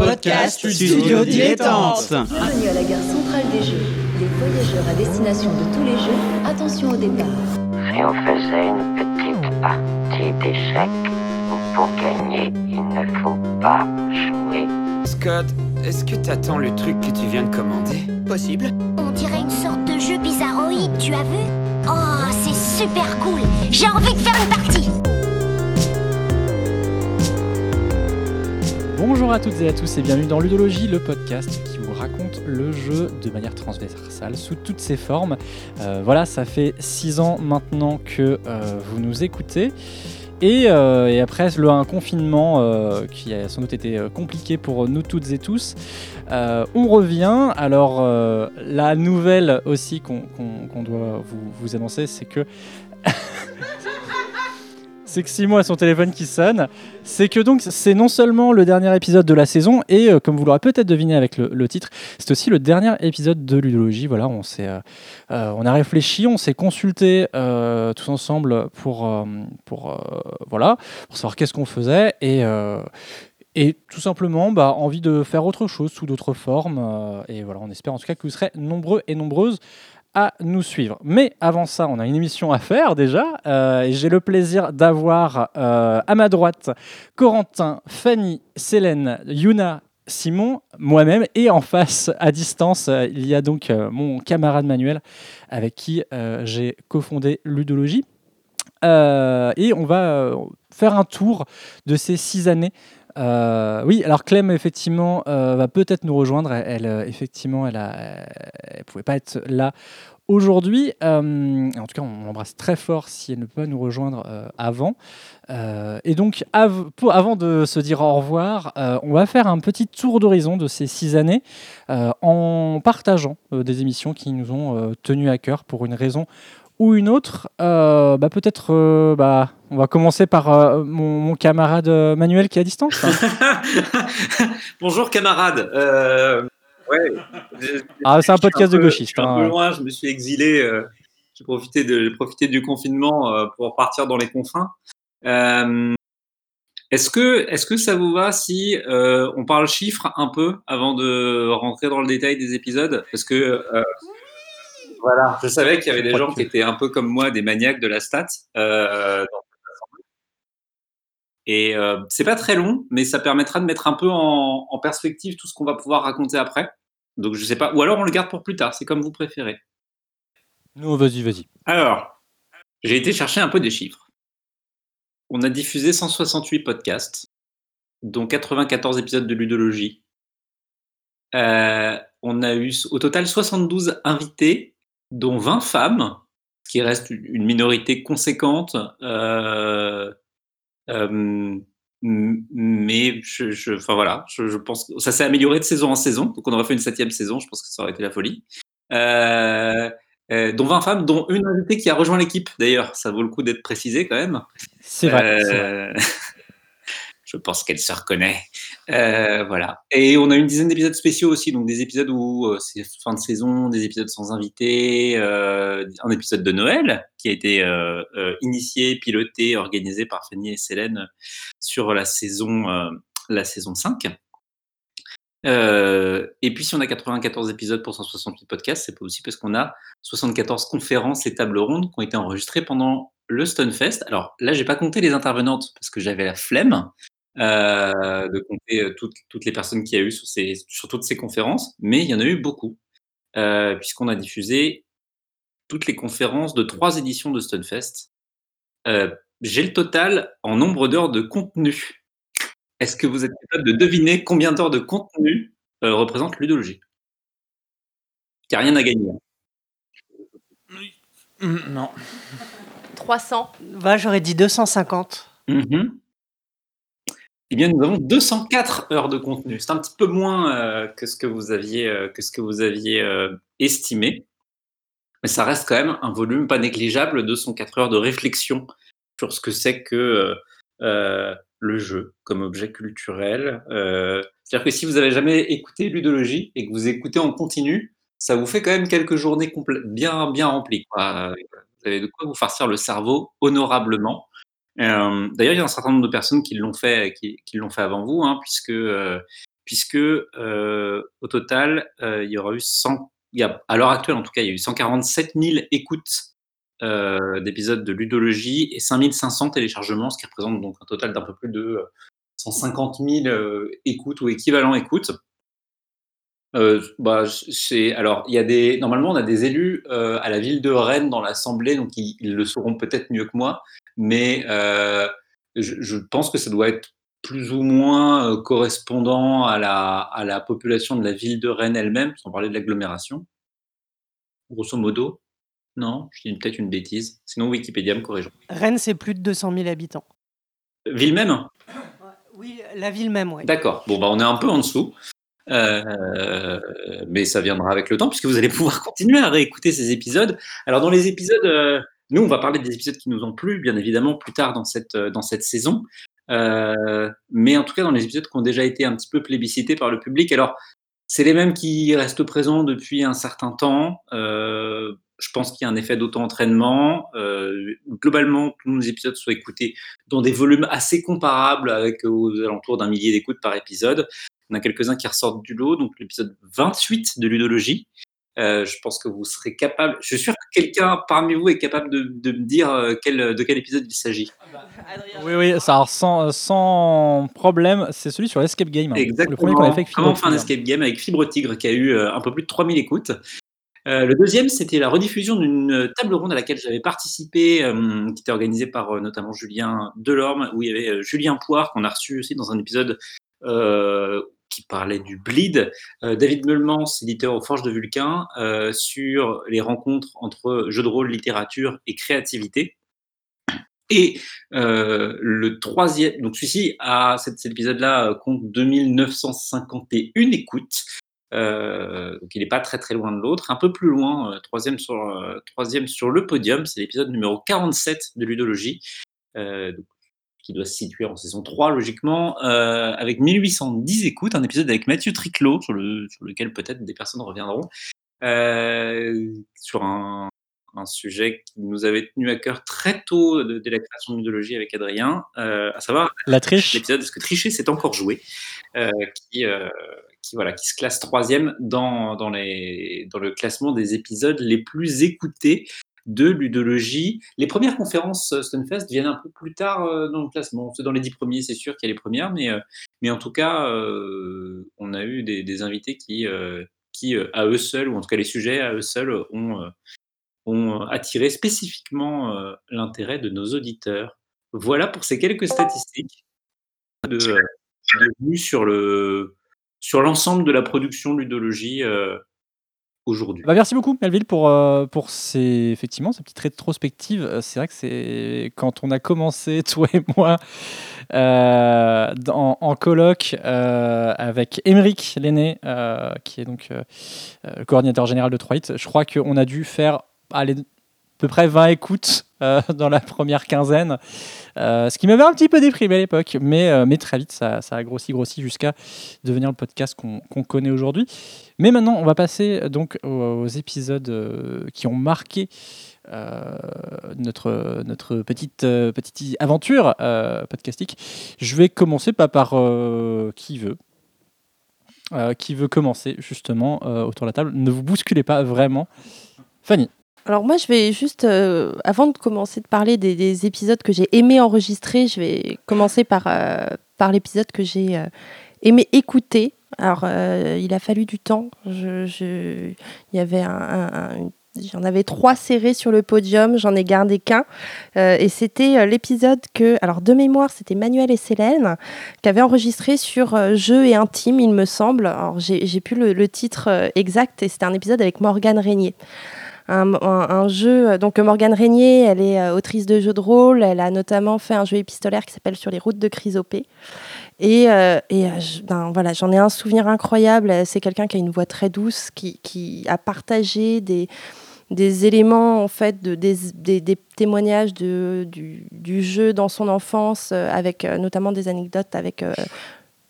podcast Studio Dilettante. Bienvenue à la gare centrale des Jeux. Les voyageurs à destination de tous les Jeux, attention au départ. Si on faisait une petite partie d'échecs, pour gagner, il ne faut pas jouer. Scott, est-ce que t'attends le truc que tu viens de commander? Possible. On dirait une sorte de jeu bizarroïde, tu as vu? Oh, c'est super cool J'ai envie de faire une partie Bonjour à toutes et à tous et bienvenue dans Ludologie, le podcast qui vous raconte le jeu de manière transversale sous toutes ses formes. Euh, voilà, ça fait six ans maintenant que euh, vous nous écoutez. Et, euh, après un confinement qui a sans doute été compliqué pour nous toutes et tous, on revient. Alors la nouvelle aussi qu'on doit vous annoncer, c'est que c'est que Simon a son téléphone qui sonne. C'est que donc c'est non seulement le dernier épisode de la saison et euh, comme vous l'aurez peut-être deviné avec le, titre, c'est aussi le dernier épisode de Ludologie. Voilà, on s'est, euh, euh, on a réfléchi, on s'est consulté tous ensemble pour, pour voilà, pour savoir qu'est-ce qu'on faisait et et tout simplement, bah, envie de faire autre chose sous d'autres formes. et voilà, on espère en tout cas que vous serez nombreux et nombreuses à nous suivre. Mais avant ça, on a une émission à faire déjà. euh, j'ai le plaisir d'avoir euh, à ma droite Corentin, Fanny, Célène, Yuna, Simon, moi-même. Et en face, à distance, euh, il y a donc mon camarade Manuel avec qui j'ai cofondé Ludologie. Et on va faire un tour de ces six années euh, oui, alors Clem effectivement euh, va peut-être nous rejoindre. Elle, euh, effectivement, elle elle pouvait pas être là aujourd'hui. En tout cas, on l'embrasse très fort si elle ne peut pas nous rejoindre avant. Et donc, avant de se dire au revoir, on va faire un petit tour d'horizon de ces six années en partageant des émissions qui nous ont tenus à cœur pour une raison ou une autre. Euh, bah, peut-être, euh, bah, on va commencer par euh, mon, mon camarade Manuel qui est à distance. Bonjour camarades. Euh, ouais, Ah, c'est un podcast de peu- gauchistes. Je suis un peu hein. loin, je me suis exilé. j'ai profité, de, profité du confinement pour partir dans les confins. Est-ce que, est-ce que ça vous va si on parle chiffres un peu avant de rentrer dans le détail des épisodes? Parce que voilà, je savais qu'il y avait des gens que- qui étaient un peu comme moi, des maniaques de la stat. Euh, et euh, c'est pas très long, mais ça permettra de mettre un peu en, en perspective tout ce qu'on va pouvoir raconter après. Donc je sais pas, ou alors on le garde pour plus tard, c'est comme vous préférez. Non, vas-y, vas-y. Alors, j'ai été chercher un peu des chiffres. On a diffusé 168 podcasts, dont 94 épisodes de ludologie. Euh, on a eu au total 72 invités, dont 20 femmes, ce qui reste une minorité conséquente. Euh, euh, mais je, je- enfin voilà, je, je pense que ça s'est amélioré de saison en saison. Donc on aurait fait une septième saison, je pense que ça aurait été la folie. Euh, euh, dont 20 femmes, dont une invitée qui a rejoint l'équipe d'ailleurs. Ça vaut le coup d'être précisé quand même. C'est vrai. c'est vrai. Euh, je pense qu'elle se reconnaît. Euh, voilà. Et on a une dizaine d'épisodes spéciaux aussi, donc des épisodes où euh, c'est fin de saison, des épisodes sans invité, euh, un épisode de Noël qui a été initié, piloté, organisé par Fanny et Célène sur la saison, la saison 5. Euh, et puis si on a 94 épisodes pour 168 podcasts, c'est pas aussi parce qu'on a 74 conférences et tables rondes qui ont été enregistrées pendant le Stunfest. Alors là, j'ai pas compté les intervenantes parce que j'avais la flemme euh, de compter euh, toutes, toutes les personnes qu'il y a eu sur, ces, sur toutes ces conférences, mais il y en a eu beaucoup, euh, puisqu'on a diffusé toutes les conférences de trois éditions de Stunfest. Euh, j'ai le total en nombre d'heures de contenu. Est-ce que vous êtes capable de deviner combien d'heures de contenu euh, représente Ludologie? Qui a rien à gagner. Mm, Non. 300. Bah, j'aurais dit 250. Mhm. Eh bien, nous avons 204 heures de contenu. C'est un petit peu moins euh, que ce que vous aviez, euh, que ce que vous aviez euh, estimé. Mais ça reste quand même un volume pas négligeable de 204 heures de réflexion sur ce que c'est que le jeu comme objet culturel. C'est-à-dire que si vous avez jamais écouté Ludologie et que vous écoutez en continu, ça vous fait quand même quelques journées bien, bien remplies. Vous avez de quoi vous farcir le cerveau honorablement. Euh, D'ailleurs, il y a un certain nombre de personnes qui l'ont fait, qui, fait avant vous, hein, puisque, euh, puisque euh, au total, il y aura eu 100, il y a, à l'heure actuelle en tout cas, il y a eu 147 000 écoutes d'épisodes de ludologie et 5500 téléchargements, ce qui représente donc un total d'un peu plus de 150 000 euh, écoutes ou équivalent écoutes. Euh, bah, alors il y a des normalement on a des élus à la ville de Rennes dans l'assemblée donc ils le sauront peut-être mieux que moi mais euh, je, je pense que ça doit être plus ou moins euh, correspondant à la à la population de la ville de Rennes elle-même sans parler de l'agglomération grosso modo non je dis peut-être une bêtise sinon Wikipédia me corrige Rennes, c'est plus de 200 000 habitants. ville même? Oui, la ville même, oui. D'accord. Bon, bah, on est un peu en dessous. Euh, mais ça viendra avec le temps, puisque vous allez pouvoir continuer à réécouter ces épisodes. Alors, dans les épisodes, euh, nous, on va parler des épisodes qui nous ont plu, bien évidemment, plus tard dans cette, euh, saison. Euh, mais en tout cas, dans les épisodes qui ont déjà été un petit peu plébiscités par le public. Alors, c'est les mêmes qui restent présents depuis un certain temps. Euh, je pense qu'il y a un effet d'auto-entraînement. Globalement, tous nos épisodes sont écoutés dans des volumes assez comparables, avec aux alentours d'un millier d'écoutes par épisode. On a quelques-uns qui ressortent du lot, donc l'épisode 28 de Ludologie. Euh, je pense que vous serez capable. Je suis sûr que quelqu'un parmi vous est capable de, de me dire euh, quel, de quel épisode il s'agit. Oui, oui, ça alors, sans, sans problème, c'est celui sur l'Escape Game. hein. Exactement. Le premier qu'on avait fait avec Comment Fibre fait un Tigre. escape game avec Fibre Tigre qui a eu euh, un peu plus de 3000 écoutes. Euh, le deuxième, c'était la rediffusion d'une table ronde à laquelle j'avais participé, euh, qui était organisée par euh, notamment Julien Delorme, où il y avait euh, Julien Poire, qu'on a reçu aussi dans un épisode euh, qui parlait du bleed, euh, David Meulmans, éditeur aux Forges de Vulcain, euh, sur les rencontres entre jeux de rôle, littérature et créativité. Et euh, le troisième, donc celui-ci, a, cet, épisode-là compte 2951 écoutes. Donc il n'est pas très très loin de l'autre, un peu plus loin, troisième, sur, le podium, c'est l'épisode numéro 47 de Ludologie, euh, qui doit se situer en saison 3 logiquement, euh, avec 1810 écoutes, un épisode avec Mathieu Triclot, sur, le, sur lequel peut-être des personnes reviendront, euh, sur un, un sujet qui nous avait tenu à cœur très tôt de- dès la création de Ludologie avec Adrien, euh, à savoir La triche. l'épisode Est-ce que tricher c'est encore joué qui, qui, voilà, qui se classe troisième dans, dans, les, dans le classement des épisodes les plus écoutés de ludologie. Les premières conférences euh, Stunfest viennent un peu plus tard euh, dans le classement. Dans les dix premiers, c'est sûr qu'il y a les premières, mais, euh, mais en tout cas, on a eu des, invités qui, qui à eux seuls, ou en tout cas les sujets à eux seuls, ont, attiré spécifiquement l'intérêt de nos auditeurs. Voilà pour ces quelques statistiques de, de sur le sur l'ensemble de la production ludologie Bah, merci beaucoup Melville pour, euh, pour ces, effectivement, cette petite rétrospective. Euh, C'est vrai que c'est quand on a commencé, toi et moi, euh, en colloque avec Émeric Lenné, qui est donc coordinateur général de 3 Je crois qu'on a dû faire peu près 20 écoutes euh, dans la première quinzaine, euh, ce qui m'avait un petit peu déprimé à l'époque, mais, euh, mais très vite ça, a grossi, grossi jusqu'à devenir le podcast qu'on connaît aujourd'hui. Mais maintenant, on va passer donc aux, épisodes qui ont marqué notre, notre petite, petite aventure podcastique. Je vais commencer pas par qui veut. Qui veut commencer justement autour de la table Ne vous bousculez pas vraiment. Fanny. Alors moi, je vais juste, euh, avant de commencer de parler des, des épisodes que j'ai aimé enregistrer, je vais commencer par, euh, par l'épisode que j'ai euh, aimé écouter. Alors, il a fallu du temps. Il y avait J'en avais trois serrés sur le podium, j'en ai gardé qu'un. Et c'était l'épisode que, alors de mémoire, c'était Manuel et Célène qui avaient enregistré sur euh, Jeu et Intime, il me semble. Alors j'ai plus le, le titre exact et c'était un épisode avec Morgane Régnier un, jeu. Donc Morgane Régnier, elle est euh, autrice de jeux de rôle. Elle a notamment fait un jeu épistolaire qui s'appelle Sur les routes de Chrysopée. Et, euh, et euh, ben, voilà, j'en ai un souvenir incroyable. Euh, C'est quelqu'un qui a une voix très douce, qui, a partagé des, des éléments en fait, de, des, témoignages du, jeu dans son enfance, euh, avec euh, notamment des anecdotes avec euh,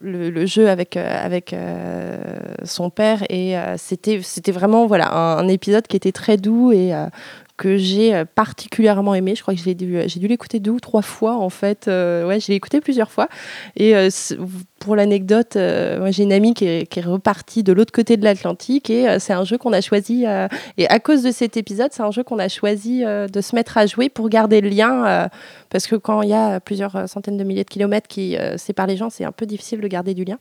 le, jeu avec, euh, euh, son père. Et euh, c'était vraiment voilà, un, épisode qui était très doux et que j'ai euh, particulièrement aimé. Je crois que j'ai dû, j'ai dû l'écouter deux ou trois fois en fait. Euh, ouais, je l'ai écouté plusieurs fois. Et euh, pour l'anecdote, j'ai une amie qui est, repartie de l'autre côté de l'Atlantique et c'est un jeu qu'on a choisi. et à cause de cet épisode, c'est un jeu qu'on a choisi de se mettre à jouer pour garder le lien. parce que quand il y a plusieurs centaines de milliers de kilomètres qui séparent les gens, c'est un peu difficile de garder du lien.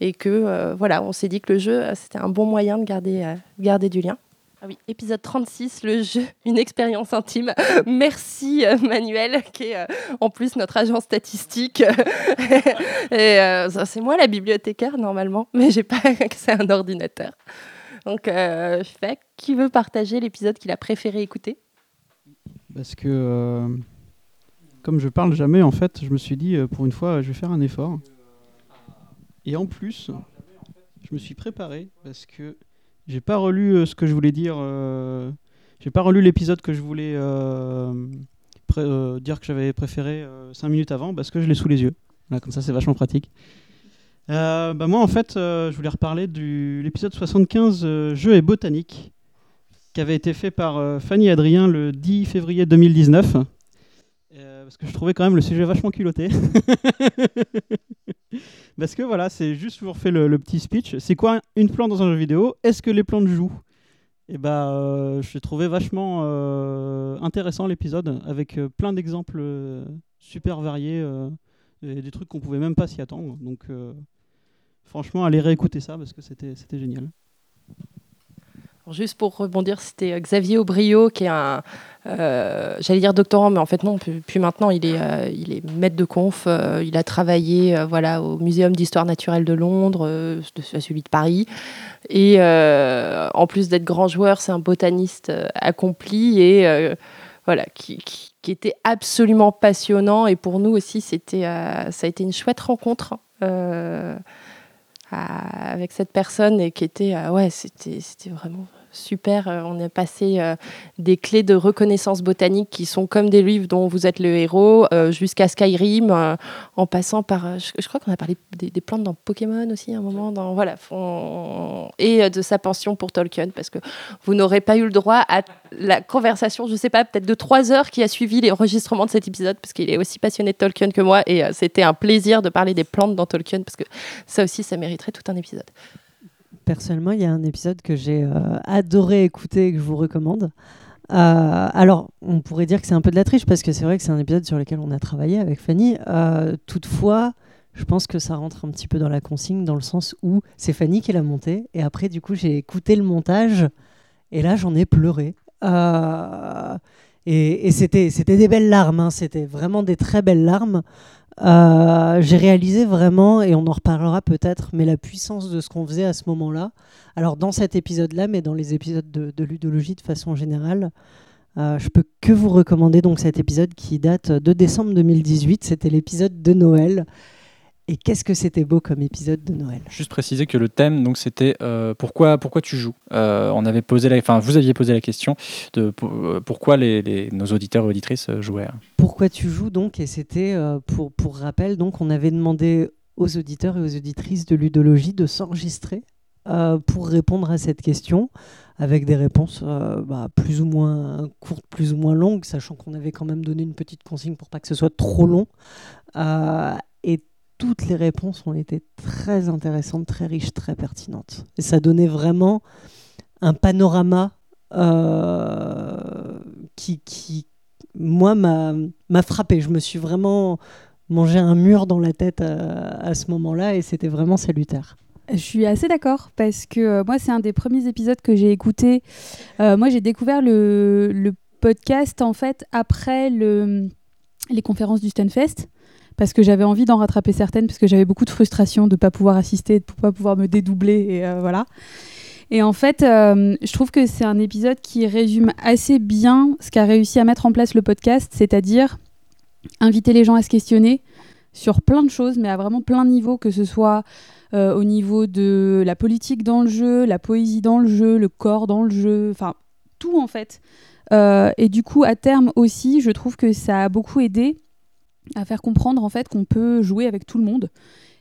Et que voilà, on s'est dit que le jeu c'était un bon moyen de garder du lien. Ah oui, épisode 36, le jeu, une expérience intime. Merci euh, Manuel, qui est euh, en plus notre agent statistique. Et euh, c'est moi la bibliothécaire normalement, mais j'ai pas accès à un ordinateur. Donc, fais, qui veut partager l'épisode qu'il a préféré écouter Parce que, comme je parle jamais, en fait, je me suis dit, pour une fois, je vais faire un effort. Et en plus, je me suis préparé parce que j'ai pas relu euh, ce que je voulais dire. Euh, j'ai pas relu l'épisode que je voulais euh, dire que j'avais préféré 5 minutes avant parce que je l'ai sous les yeux. comme ça, c'est vachement pratique. bah moi, en fait, je voulais reparler de l'épisode 75 Jeux et botanique qui avait été fait par Fanny Adrien le 10 février 2019 parce que je trouvais quand même le sujet vachement culotté. parce que voilà, c'est juste pour faire le, petit speech. C'est quoi une plante dans un jeu vidéo? Est-ce que les plantes jouent? Et eh bah, euh, je trouvais vachement euh, intéressant l'épisode avec euh, plein d'exemples super variés des trucs qu'on pouvait même pas s'y attendre. Donc, franchement, allez réécouter ça parce que c'était génial. Juste pour rebondir, c'était euh, Xavier Aubrio, qui est un, euh, j'allais dire doctorant, mais en fait non, puis, maintenant il est, euh, il est maître de conf. il a travaillé voilà, au Muséum d'histoire naturelle de Londres, à celui de Paris. Et en plus d'être grand joueur, c'est un botaniste accompli et voilà, qui, était absolument passionnant. Et pour nous aussi, c'était, ça a été une chouette rencontre avec cette personne et qui était ouais c'était c'était vraiment super. Euh, on a passé euh, des clés de reconnaissance botanique qui sont comme des livres dont vous êtes le héros, euh, jusqu'à Skyrim, en passant par. Je, crois qu'on a parlé des, plantes dans Pokémon aussi à un moment. Dans, voilà, et de sa pension pour Tolkien, parce que vous n'aurez pas eu le droit à la conversation, je sais pas, peut-être de trois heures qui a suivi l'enregistrement de cet épisode, parce qu'il est aussi passionné de Tolkien que moi, et c'était un plaisir de parler des plantes dans Tolkien, parce que ça aussi, ça mériterait tout un épisode personnellement, il y a un épisode que j'ai euh, adoré écouter et que je vous recommande. Euh, alors, on pourrait dire que c'est un peu de la triche parce que c'est vrai que c'est un épisode sur lequel on a travaillé avec Fanny. Euh, toutefois, je pense que ça rentre un petit peu dans la consigne dans le sens où c'est Fanny qui l'a monté et après, du coup, j'ai écouté le montage et là, j'en ai pleuré. et, c'était, des belles larmes, hein. c'était vraiment des très belles larmes. Euh, j'ai réalisé vraiment, et on en reparlera peut-être, mais la puissance de ce qu'on faisait à ce moment-là. Alors dans cet épisode-là, mais dans les épisodes de, ludologie de façon générale, euh, je peux que vous recommander donc cet épisode qui date de décembre 2018. C'était l'épisode de Noël. Et qu'est-ce que c'était beau comme épisode de Noël. Juste préciser que le thème, donc, c'était euh, pourquoi, pourquoi tu joues. Euh, on avait posé, la, enfin, vous aviez posé la question de euh, pourquoi les, nos auditeurs et auditrices jouaient. Pourquoi tu joues donc Et c'était pour, pour rappel, donc, on avait demandé aux auditeurs et aux auditrices de ludologie de s'enregistrer pour répondre à cette question avec des réponses bah, plus ou moins courtes, plus ou moins longues, sachant qu'on avait quand même donné une petite consigne pour pas que ce soit trop long. et toutes les réponses ont été très intéressantes, très riches, très pertinentes. Et ça donnait vraiment un panorama euh, qui, moi, m'a frappé. Je me suis vraiment mangé un mur dans la tête à, ce moment-là et c'était vraiment salutaire. Je suis assez d'accord parce que euh, moi, c'est un des premiers épisodes que j'ai écouté. Euh, moi, j'ai découvert le, podcast en fait après le, les conférences du Stunfest parce que j'avais envie d'en rattraper certaines, parce que j'avais beaucoup de frustration de ne pas pouvoir assister, de ne pas pouvoir me dédoubler, et euh, voilà. Et en fait, euh, je trouve que c'est un épisode qui résume assez bien ce qu'a réussi à mettre en place le podcast, c'est-à-dire inviter les gens à se questionner sur plein de choses, mais à vraiment plein de niveaux, que ce soit euh, au niveau de la politique dans le jeu, la poésie dans le jeu, le corps dans le jeu, enfin tout en fait. et du coup, à terme aussi, je trouve que ça a beaucoup aidé à faire comprendre en fait qu'on peut jouer avec tout le monde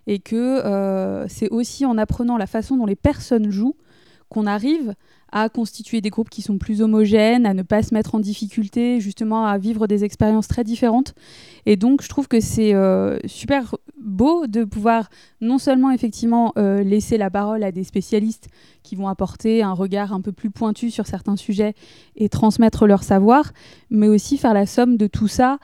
et que euh, c'est aussi en apprenant la façon dont les personnes jouent qu'on arrive à constituer des groupes qui sont plus homogènes, à ne pas se mettre en difficulté, justement à vivre des expériences très différentes. Et donc, je trouve que c'est euh, super beau de pouvoir non seulement effectivement euh, laisser la parole à des spécialistes qui vont apporter un regard un peu plus pointu sur certains sujets et transmettre leur savoir, mais aussi faire la somme de tout ça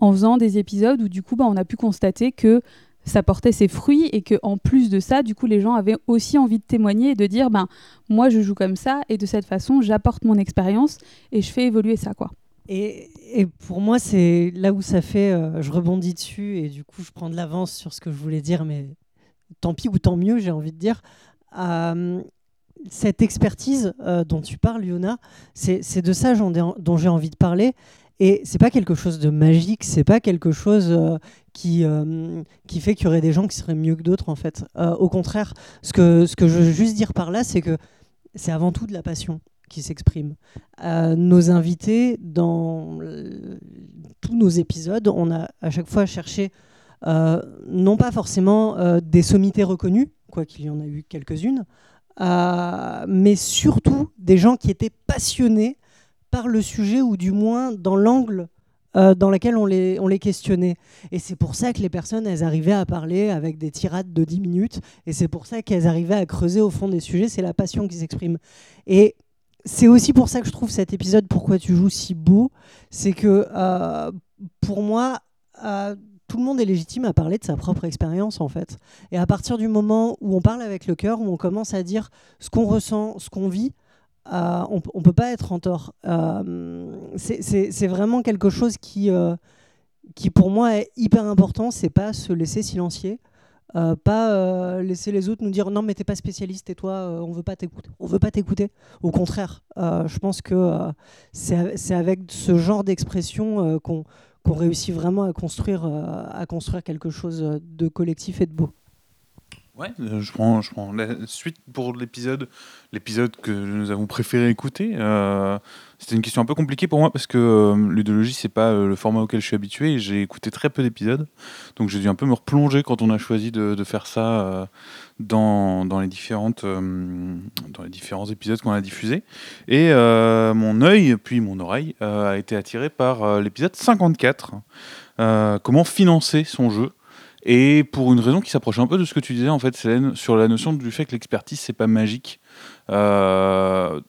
en faisant des épisodes où du coup, bah, on a pu constater que ça portait ses fruits et que en plus de ça, du coup, les gens avaient aussi envie de témoigner et de dire, ben moi je joue comme ça et de cette façon, j'apporte mon expérience et je fais évoluer ça, quoi. Et, et pour moi, c'est là où ça fait, euh, je rebondis dessus et du coup, je prends de l'avance sur ce que je voulais dire, mais tant pis ou tant mieux, j'ai envie de dire. Cette expertise euh, dont tu parles, Yona, c'est de ça dont j'ai envie de parler. Et c'est pas quelque chose de magique, c'est pas quelque chose euh, qui, euh, qui fait qu'il y aurait des gens qui seraient mieux que d'autres en fait. Euh, au contraire, ce que, ce que je veux juste dire par là, c'est que c'est avant tout de la passion qui s'exprime. nos invités, dans tous nos épisodes, on a à chaque fois cherché non pas forcément des sommités reconnues, quoi qu'il y en a eu quelques-unes, mais surtout des gens qui étaient passionnés par le sujet ou du moins dans l'angle euh, dans lequel on les, on les questionnait. Et c'est pour ça que les personnes, elles arrivaient à parler avec des tirades de 10 minutes, et c'est pour ça qu'elles arrivaient à creuser au fond des sujets, c'est la passion qui s'exprime. Et c'est aussi pour ça que je trouve cet épisode Pourquoi tu joues si beau, c'est que euh, pour moi, euh, tout le monde est légitime à parler de sa propre expérience en fait. Et à partir du moment où on parle avec le cœur, où on commence à dire ce qu'on ressent, ce qu'on vit, euh, on ne peut pas être en tort. Euh, c'est vraiment quelque chose qui, euh, qui, pour moi, est hyper important. C'est pas se laisser silencier. pas laisser les autres nous dire non mais t'es pas spécialiste et toi on veut pas t'écouter on veut pas t'écouter au contraire je pense que c'est avec ce genre d'expression qu'on réussit vraiment à construire à construire quelque chose de collectif et de beau Ouais, euh, je prends, je prends la suite pour l'épisode, l'épisode que nous avons préféré écouter. Euh, c'était une question un peu compliquée pour moi parce que euh, ludologie c'est pas le format auquel je suis habitué et j'ai écouté très peu d'épisodes, donc j'ai dû un peu me replonger quand on a choisi de, de faire ça dans, dans, les différentes dans les différents épisodes qu'on a diffusés. Et mon œil puis mon oreille a été attiré par l'épisode 54. comment financer son jeu et pour une raison qui s'approche un peu de ce que tu disais, en fait, Célène, sur la notion du fait que l'expertise, c'est pas magique. Euh,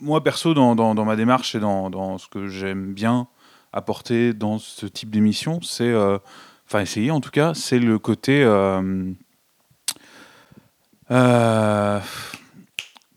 moi, perso, dans, ma démarche et dans, ce que j'aime bien apporter dans ce type d'émission, c'est, euh, enfin, essayer en tout cas, c'est le côté. Euh,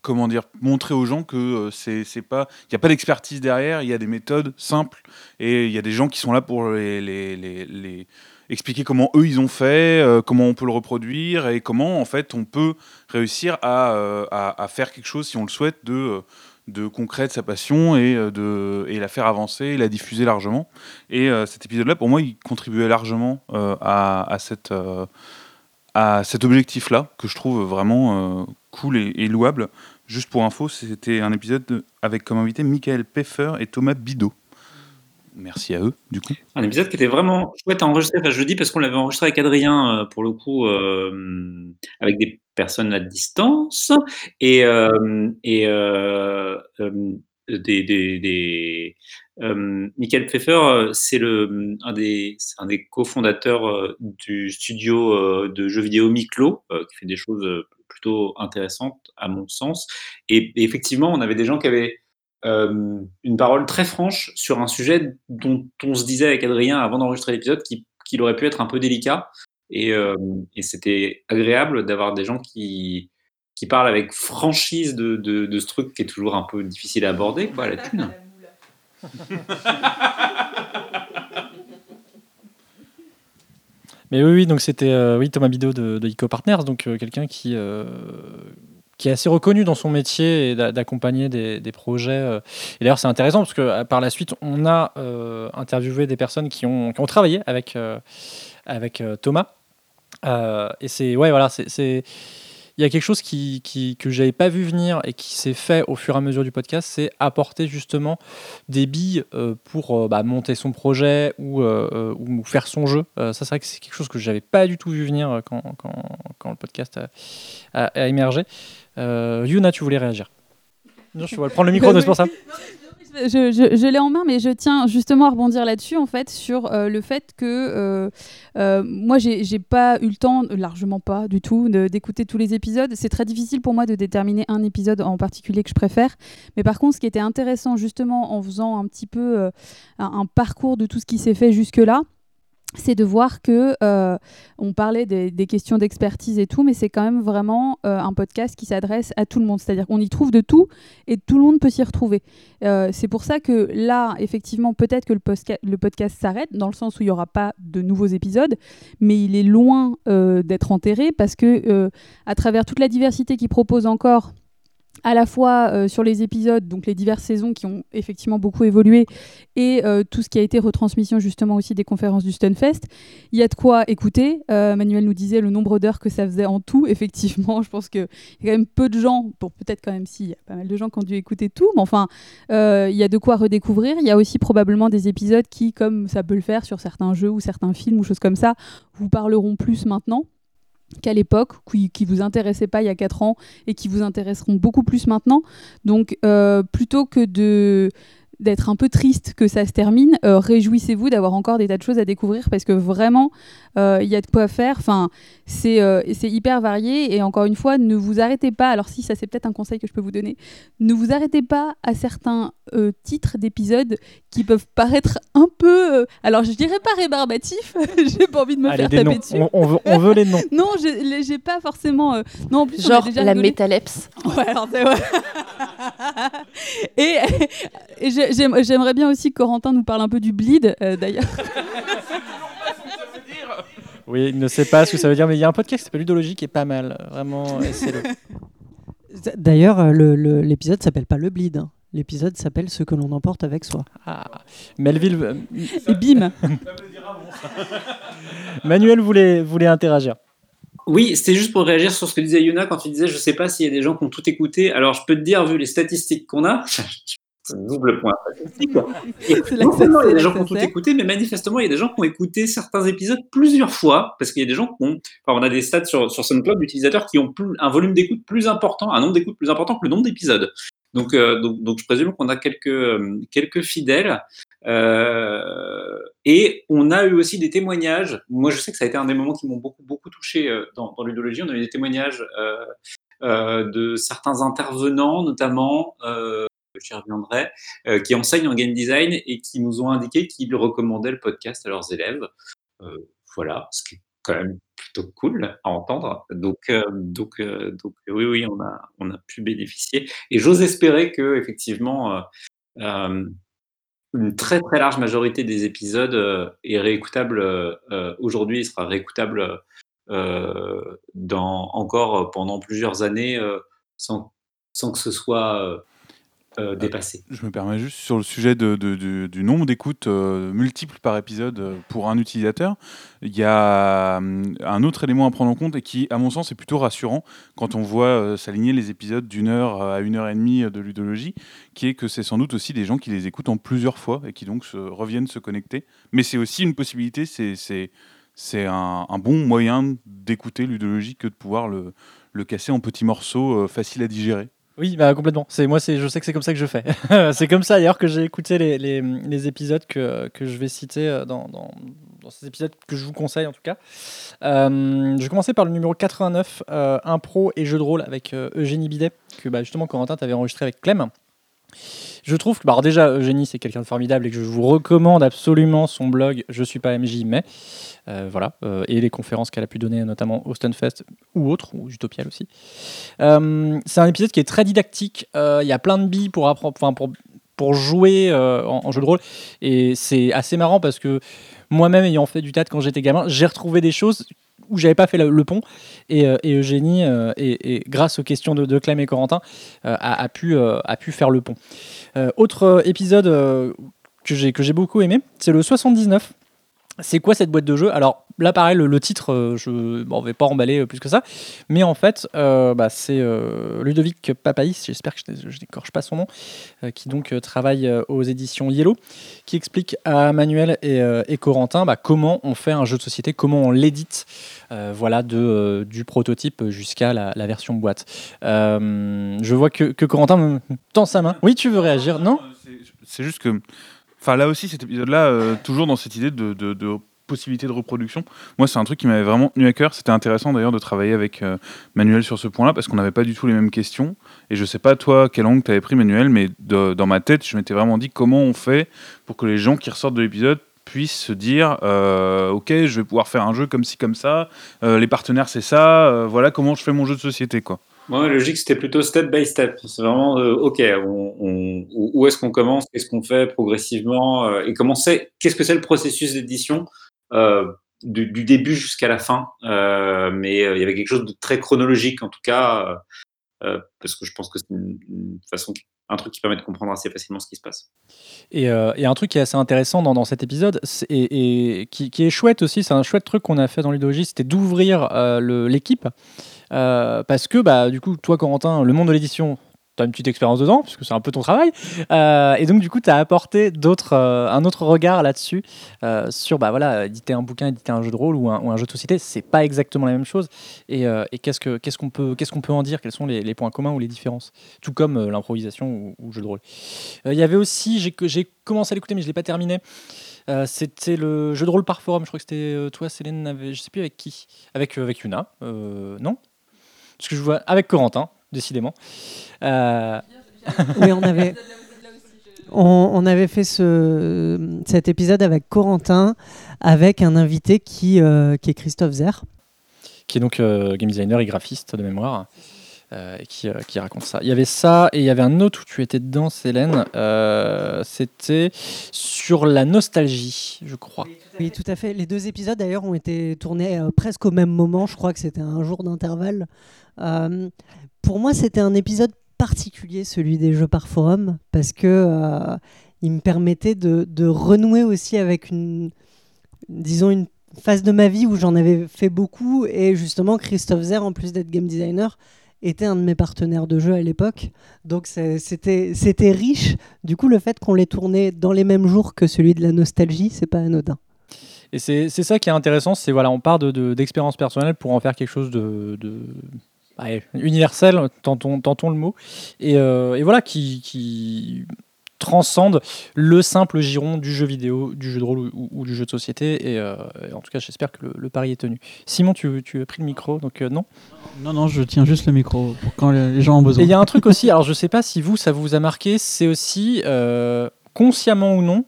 comment dire, montrer aux gens que c'est, pas, il n'y a pas d'expertise derrière, il y a des méthodes simples et il y a des gens qui sont là pour les expliquer comment eux ils ont fait, euh, comment on peut le reproduire et comment en fait on peut réussir à, euh, à, faire quelque chose si on le souhaite de, euh, de concret de sa passion et, de, et la faire avancer la diffuser largement. Et cet épisode-là, pour moi, il contribuait largement à, à, cette, à cet objectif-là que je trouve vraiment cool et, louable. Juste pour info, c'était un épisode avec comme invité Michael Peffer et Thomas Bidot. Merci à eux. Un épisode qui était vraiment chouette à enregistrer. Enfin, parce qu'on l'avait enregistré avec Adrien, euh, pour le coup, euh, avec des personnes à distance. Et, euh, et des, des, Michael Pfeffer, c'est un des, un des cofondateurs du studio de jeux vidéo Miklo, qui fait des choses plutôt intéressantes, à mon sens. et effectivement, on avait des gens qui avaient euh, une parole très franche sur un sujet dont on se disait avec Adrien avant d'enregistrer l'épisode qu'il aurait pu être un peu délicat. Et, euh, c'était agréable d'avoir des gens qui, qui parlent avec franchise de, de, ce truc qui est toujours un peu difficile à aborder, quoi, la thune. Mais oui, oui, donc c'était euh, oui, Thomas Bidot de, de Eco Partners, donc quelqu'un qui, qui est assez reconnu dans son métier et d'accompagner des, projets. Euh. Et d'ailleurs, c'est intéressant parce que euh, par la suite, on a euh, interviewé des personnes qui ont, qui ont travaillé avec, avec Thomas. et c'est ouais, voilà, c'est il y a quelque chose qui, qui que j'avais pas vu venir et qui s'est fait au fur et à mesure du podcast, c'est apporter justement des billes pour bah, monter son projet ou, ou faire son jeu. ça, c'est vrai que c'est quelque chose que j'avais pas du tout vu venir quand, quand, quand le podcast a, a émergé. Euh, Yuna, tu voulais réagir Non, je vais prendre le micro, c'est pour ça. je, je- je l'ai en main, mais je tiens justement à rebondir là-dessus, en fait, sur euh, le fait que euh, euh, moi, j'ai pas eu le temps, largement pas du tout, d'écouter tous les épisodes. C'est très difficile pour moi de déterminer un épisode en particulier que je préfère. Mais par contre, ce qui était intéressant, justement, en faisant un petit peu euh, un, un parcours de tout ce qui s'est fait jusque-là, c'est de voir que euh, on parlait des, questions d'expertise et tout, mais c'est quand même vraiment euh, un podcast qui s'adresse à tout le monde. C'est-à-dire qu'on y trouve de tout et tout le monde peut s'y retrouver. Euh, c'est pour ça que là, effectivement, peut-être que le, le podcast s'arrête, dans le sens où il n'y aura pas de nouveaux épisodes, mais il est loin d'être enterré parce que à travers toute la diversité qu'il propose encore, à la fois euh, sur les épisodes, donc les diverses saisons qui ont effectivement beaucoup évolué, et euh, tout ce qui a été retransmission justement aussi des conférences du Stunfest. Il y a de quoi écouter. Euh, Manuel nous disait le nombre d'heures que ça faisait en tout. Effectivement, je pense qu'il y a quand même peu de gens, bon peut-être quand même si, il y a pas mal de gens qui ont dû écouter tout, mais enfin, il y a de quoi redécouvrir. Il y a aussi probablement des épisodes qui, comme ça peut le faire sur certains jeux ou certains films ou choses comme ça, vous parleront plus maintenant qu'à l'époque, qui, vous intéressaient pas il y a 4 ans et qui vous intéresseront beaucoup plus maintenant. Donc, euh, plutôt que de d'être un peu triste que ça se termine, euh, réjouissez-vous d'avoir encore des tas de choses à découvrir parce que vraiment, euh, il y a de quoi faire. Enfin, c'est euh, c'est hyper varié et encore une fois, ne vous arrêtez pas. Alors si, ça c'est peut-être un conseil que je peux vous donner. Ne vous arrêtez pas à certains euh, titres d'épisodes qui peuvent paraître un peu. euh, alors je dirais pas rébarbatifs. J'ai pas envie de me Allez, faire taper noms. dessus. On- on veut- on veut les noms. non, j'ai pas forcément. euh, Non, en plus on a Genre déjà la rigolé. métalepse. Ouais, alors c'est ouais. et et j'ai- j'aimerais bien aussi que Corentin nous parle un peu du bleed, euh, d'ailleurs. Oui, il ne sait pas ce que ça veut dire, mais il y a un podcast qui s'appelle Ludologie qui est pas mal. Vraiment, essayez-le. D'ailleurs, euh, l'épisode s'appelle pas le bleed. hein. L'épisode s'appelle Ce que l'on emporte avec soi. Ah, Melville. euh, Et bim Manuel voulait, voulait interagir. Oui, c'était juste pour réagir sur ce que disait Yuna quand tu disais je sais pas s'il y a des gens qui ont tout écouté. Alors je peux te dire, vu les statistiques qu'on a, double point non seulement il y a des gens qui ont tout écouté, mais manifestement il y a des gens qui ont écouté certains épisodes plusieurs fois, parce qu'il y a des gens qui ont, enfin, on a des stats sur, sur SoundCloud d'utilisateurs qui ont plus, un volume d'écoute plus important, un nombre d'écoutes plus important que le nombre d'épisodes. Donc, euh, donc, donc je présume qu'on a quelques, euh, quelques fidèles. Euh, et on a eu aussi des témoignages. Moi, je sais que ça a été un des moments qui m'ont beaucoup, beaucoup touché dans, dans l'udologie. On a eu des témoignages de certains intervenants, notamment, j'y reviendrai, euh, qui enseignent en game design et qui nous ont indiqué qu'ils recommandaient le podcast à leurs élèves. Euh, voilà, ce qui est quand même plutôt cool à entendre. Donc, euh, donc, euh, donc oui, oui, on a, on a pu bénéficier. Et j'ose espérer que effectivement, une très très large majorité des épisodes est réécoutable aujourd'hui et sera réécoutable dans, encore pendant plusieurs années sans, sans que ce soit euh, euh, dépassé. Je me permets juste sur le sujet de- de- de- du nombre d'écoutes euh, multiples par épisode pour un utilisateur. Il y a hum, un autre élément à prendre en compte et qui, à mon sens, est plutôt rassurant quand on voit euh, s'aligner les épisodes d'une heure à une heure et demie de ludologie, qui est que c'est sans doute aussi des gens qui les écoutent en plusieurs fois et qui donc se, reviennent se connecter. Mais c'est aussi une possibilité, c'est- un, un bon moyen d'écouter ludologie que de pouvoir le, le casser en petits morceaux faciles à digérer. Oui, bah, complètement. C'est moi, c'est, je sais que c'est comme ça que je fais. c'est comme ça d'ailleurs que j'ai écouté les, les, les épisodes que, que je vais citer euh, dans, dans, dans ces épisodes que je vous conseille en tout cas. Euh, je commencer par le numéro 89, euh, impro et jeu de rôle avec euh, Eugénie Bidet, que bah, justement Corentin t'avais enregistré avec Clem. Je trouve que, bah, déjà, Eugénie, c'est quelqu'un de formidable et que je vous recommande absolument son blog Je suis pas MJ, mais euh, voilà, euh, et les conférences qu'elle a pu donner, notamment au Stunfest ou autres, ou Utopial aussi. Euh, c'est un épisode qui est très didactique. Il y a plein de billes pour apprendre, pour pour jouer en, en jeu de rôle, et c'est assez marrant parce que moi-même ayant fait du théâtre quand j'étais gamin, j'ai retrouvé des choses où j'avais pas fait le, pont et, euh, Eugénie euh, et, grâce aux questions de, Clem et Corentin euh, a, pu, a pu faire le pont. Autre épisode que j'ai beaucoup aimé, c'est le 79 c'est quoi cette boîte de jeu Alors là, pareil, le, titre, euh, je ne vais pas emballer euh, plus que ça. Mais en fait, euh, bah, c'est Ludovic Papaïs, j'espère que je n'écorche pas son nom, qui donc travaille aux éditions Yellow, qui explique à Manuel et, Corentin bah, comment on fait un jeu de société, comment on l'édite, voilà, de, du prototype jusqu'à la, version boîte. Je vois que, que Corentin me tend sa main. Oui, tu veux réagir? Non? C'est juste que. Enfin, là aussi, cet épisode-là, euh, toujours dans cette idée de, possibilité de reproduction. Moi, c'est un truc qui m'avait vraiment tenu à cœur. C'était intéressant d'ailleurs de travailler avec euh, Manuel sur ce point-là parce qu'on n'avait pas du tout les mêmes questions. Et je sais pas, toi, quel angle tu avais pris, Manuel, mais dans ma tête, je m'étais vraiment dit comment on fait pour que les gens qui ressortent de l'épisode puissent se dire euh, ok je vais pouvoir faire un jeu comme ci comme ça les partenaires c'est ça voilà comment je fais mon jeu de société quoi Moi, la logique, c'était plutôt step by step. C'est vraiment, euh, OK, où est-ce qu'on commence, qu'est-ce qu'on fait progressivement, euh, et comment c'est, qu'est-ce que c'est le processus d'édition euh, du, début jusqu'à la fin? Mais il y avait quelque chose de très chronologique, en tout cas, parce que je pense que c'est une, façon, un truc qui permet de comprendre assez facilement ce qui se passe. Et, un truc qui est assez intéressant dans, cet épisode, et, qui, est chouette aussi, c'est un chouette truc qu'on a fait dans l'idéologie, c'était d'ouvrir l'équipe. Euh, parce que, bah, du coup, toi, Corentin, le monde de l'édition, tu as une petite expérience dedans, puisque c'est un peu ton travail. Euh, et donc, du coup, tu as apporté d'autres, euh, un autre regard là-dessus, sur, bah voilà, éditer un bouquin, éditer un jeu de rôle ou un, jeu de société, c'est pas exactement la même chose. Et, qu'est-ce, que, qu'on peut, qu'est-ce qu'on peut en dire? Quels sont les, points communs ou les différences? Tout comme l'improvisation ou, ou le jeu de rôle. Il y avait aussi, j'ai, j'ai commencé à l'écouter, mais je l'ai pas terminé. C'était le jeu de rôle par forum. Je crois que c'était toi, Célène, avec, je sais plus avec qui. Avec, avec Yuna. Non? Parce que je vois avec Corentin, décidément. Euh, Oui, on avait, on, on avait fait ce, cet épisode avec Corentin, avec un invité qui, euh, qui est Christophe Zer. qui est donc euh, game designer et graphiste de mémoire. Euh, qui, euh, qui raconte ça. Il y avait ça, et il y avait un autre où tu étais dedans, Célène. euh, C'était sur la nostalgie, je crois. Oui, tout à fait. Les deux épisodes, d'ailleurs, ont été tournés euh, presque au même moment. Je crois que c'était un jour d'intervalle. Euh, pour moi, c'était un épisode particulier, celui des jeux par forum, parce que euh, il me permettait de, de renouer aussi avec une, disons, une phase de ma vie où j'en avais fait beaucoup. Et justement, Christophe Zer, en plus d'être game designer, était un de mes partenaires de jeu à l'époque. Donc c'était riche. Du coup, le fait qu'on l'ait tourné dans les mêmes jours que celui de la nostalgie, c'est pas anodin. Et c'est ça qui est intéressant, c'est voilà, on part de- de- personnelles pour en faire quelque chose de, de ouais, universel, tentons le mot, et, euh, et voilà, qui, qui transcende le simple giron du jeu vidéo, du jeu de rôle ou, ou- ou du jeu de société. Et, euh, et en tout cas, j'espère que le, le pari est tenu. Simon, tu, tu as pris le micro, donc euh, non? Non, non, je tiens juste le micro pour quand les gens ont besoin. Et il y a un truc aussi, alors je sais pas si vous, ça vous a marqué, c'est aussi, euh, consciemment ou non,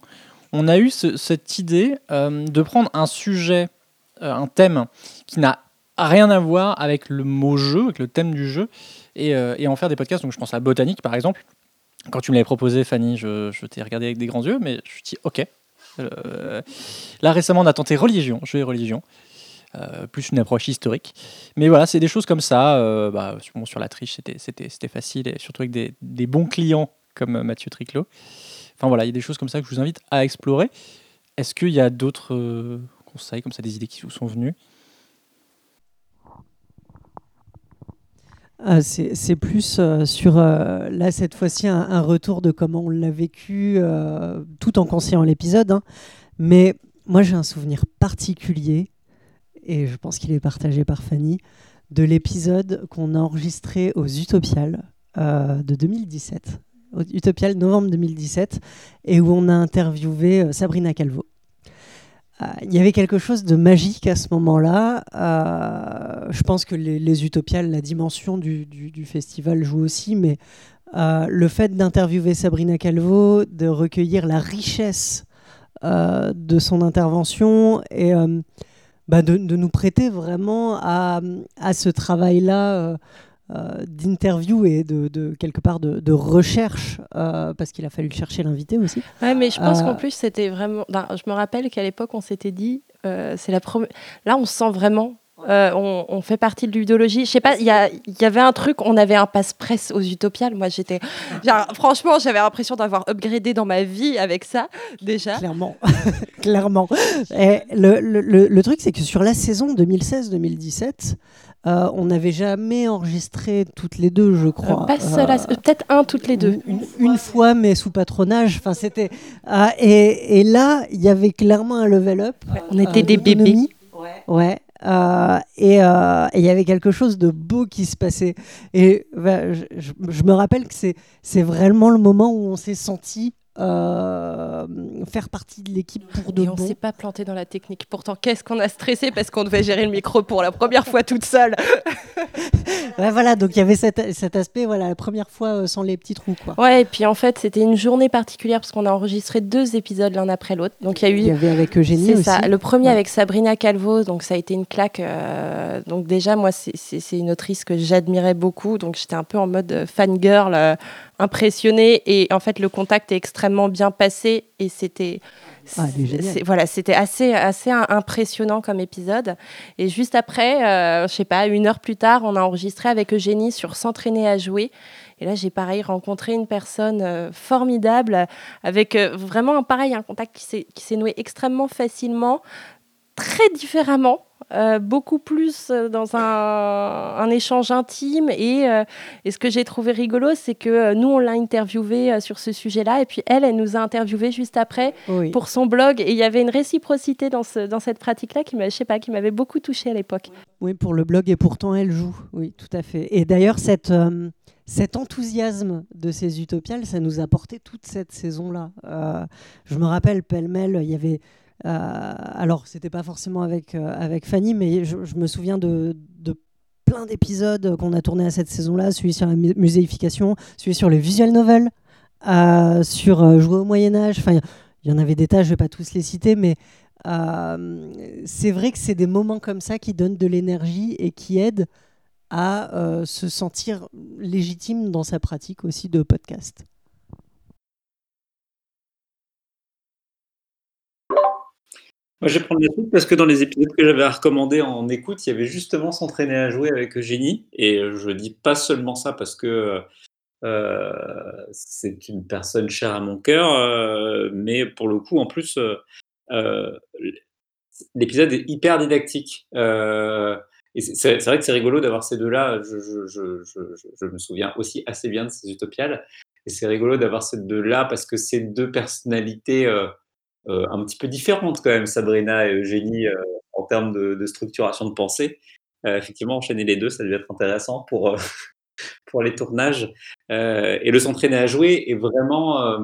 on a eu ce- cette idée de prendre un sujet, un thème qui n'a rien à voir avec le mot jeu, avec le thème du jeu, et, et en faire des podcasts. Donc je pense à Botanique par exemple. Quand tu me l'avais proposé, Fanny, je, je t'ai regardé avec des grands yeux, mais je me suis dit, ok. Euh, là récemment, on a tenté religion, jeu et religion. Euh, plus une approche historique. Mais voilà, c'est des choses comme ça. euh, bah, bon, sur la triche, c'était- facile, et surtout avec des, des bons clients comme Mathieu Triclot. Enfin voilà, il y a des choses comme ça que je vous invite à explorer. Est-ce qu'il y a d'autres conseils, comme ça, des idées qui vous sont venues? Ah, c'est plus euh, sur, euh, là, cette fois-ci, un, retour de comment on l'a vécu, euh, tout en conseillant l'épisode. hein. Mais moi, j'ai un souvenir particulier, et je pense qu'il est partagé par Fanny, de l'épisode qu'on a enregistré aux Utopiales euh, de 2017. Au Utopial novembre 2017, et où on a interviewé euh, Sabrina Calvo. Euh, Il y avait quelque chose de magique à ce moment-là. Euh, je pense que les, les Utopiales, la dimension du, festival joue aussi, mais euh, le fait d'interviewer Sabrina Calvo, de recueillir la richesse de son intervention et bah, de, nous prêter vraiment à, ce travail-là d'interview et de, de- quelque part de, de recherche, euh, parce qu'il a fallu chercher l'invité aussi. Ouais, mais je pense Euh, qu'en plus, c'était vraiment. non, je me rappelle qu'à l'époque, on s'était dit, euh, c'est la première. Là, on sent vraiment Euh, on, on fait partie de l'udologie. Je sais pas, il y, y avait un truc, on avait un passe-presse aux Utopiales. Moi, j'étais. franchement, j'avais l'impression d'avoir upgradé dans ma vie avec ça, déjà. Clairement. Clairement. Et le, le- le- le truc, c'est que sur la saison 2016-2017, euh, on n'avait jamais enregistré toutes les deux, je crois. Euh, pas Euh, peut-être un toutes les deux. Une, une fois, mais sous patronage. Enfin, c'était. et, et là, il y avait clairement un level up. on était des d'autonomie. Ouais. et euh, et il y avait quelque chose de beau qui se passait. Et bah, je, je- je me rappelle que c'est c'est vraiment le moment où on s'est senti euh, faire partie de l'équipe pour de Et on bon. s'est pas planté dans la technique. Pourtant, qu'est-ce qu'on a stressé parce qu'on devait gérer le micro pour la première fois toute seule. Ouais, voilà, donc il y avait cet, cet aspect, voilà, la première fois euh, sans les petits trous, quoi. Ouais, et puis en fait, c'était une journée particulière parce qu'on a enregistré deux épisodes l'un après l'autre. Donc il y a eu. Il y avait avec Eugénie ça. aussi. Le premier Ouais. avec Sabrina Calvo, donc ça a été une claque. euh, donc déjà, moi, c'est- une autrice que j'admirais beaucoup. Donc j'étais un peu en mode fangirl, euh, impressionnée. Et en fait, le contact est extrêmement bien passé. Et c'était. Ah, Voilà, c'était assez, assez im- impressionnant comme épisode. Et juste après, euh, je sais pas, une heure plus tard, on a enregistré avec Eugénie sur S'entraîner à jouer. Et là, j'ai pareil rencontré une personne euh, formidable, avec euh, vraiment pareil, un contact qui s'est qui s'est noué extrêmement facilement, très différemment. Euh, beaucoup plus euh, dans un, un échange intime et, euh, et ce que j'ai trouvé rigolo c'est que euh, nous on l'a interviewée sur ce sujet-là et puis elle elle nous a interviewé juste après Oui. pour son blog et il y avait une réciprocité dans, ce, dans cette pratique-là qui je sais pas qui m'avait beaucoup touchée à l'époque. Oui, pour le blog, et pourtant elle joue. Oui, tout à fait. Et d'ailleurs, cette, cet enthousiasme de ces utopiales, ça nous a porté toute cette saison-là. Euh, je me rappelle, pêle-mêle, il y avait. Euh, alors, c'était pas forcément avec, euh, avec Fanny, mais je, me souviens de, de plein d'épisodes qu'on a tournés à cette saison-là, celui sur la mu- muséification, celui sur les visual novels, euh, sur jouer au Moyen-Âge. Enfin, il y en avait des tas, je vais pas tous les citer, mais c'est vrai que c'est des moments comme ça qui donnent de l'énergie et qui aident à se sentir légitime dans sa pratique aussi de podcast. Moi, je vais prendre la suite parce que dans les épisodes que j'avais à recommander en écoute, il y avait justement s'entraîner à jouer avec Eugénie. Et je dis pas seulement ça parce que euh, c'est une personne chère à mon cœur, euh, mais pour le coup, en plus, euh, l'épisode est hyper didactique. Et c'est- vrai que c'est rigolo d'avoir ces deux-là. Je, me souviens aussi assez bien de ces utopiales. Et c'est rigolo d'avoir ces deux-là parce que c'est deux personnalités euh, un petit peu différentes quand même, Sabrina et Eugénie, euh, en termes de, structuration de pensée. Euh, effectivement, enchaîner les deux, ça devait être intéressant pour, pour les tournages. Et le s'entraîner à jouer est vraiment...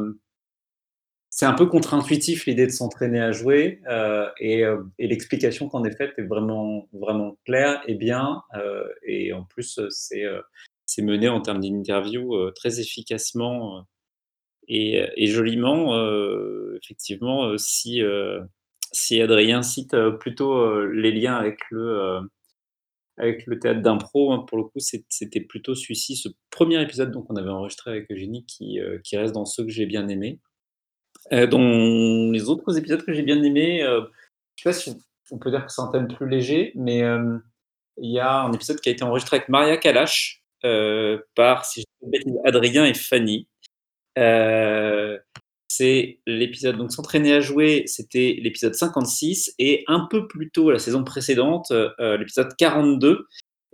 c'est un peu contre-intuitif l'idée de s'entraîner à jouer et, et l'explication qu'en est faite est vraiment, vraiment claire et bien. et en plus, c'est mené en termes d'interview très efficacement et, et joliment. euh, effectivement, euh, si, euh, Adrien cite euh, plutôt euh, les liens avec le, euh, théâtre d'impro, hein, pour le coup, c'était plutôt celui-ci, ce premier épisode qu'on avait enregistré avec Eugénie, qui, euh, reste dans ceux que j'ai bien aimés. Euh, dans les autres épisodes que j'ai bien aimés, euh, je sais pas si on peut dire que c'est un thème plus léger, mais euh, il y a un épisode qui a été enregistré avec Maria Kalash euh, par Adrien et Fanny. Euh, c'est l'épisode donc s'entraîner à jouer, c'était l'épisode 56 et un peu plus tôt la saison précédente, euh, l'épisode 42.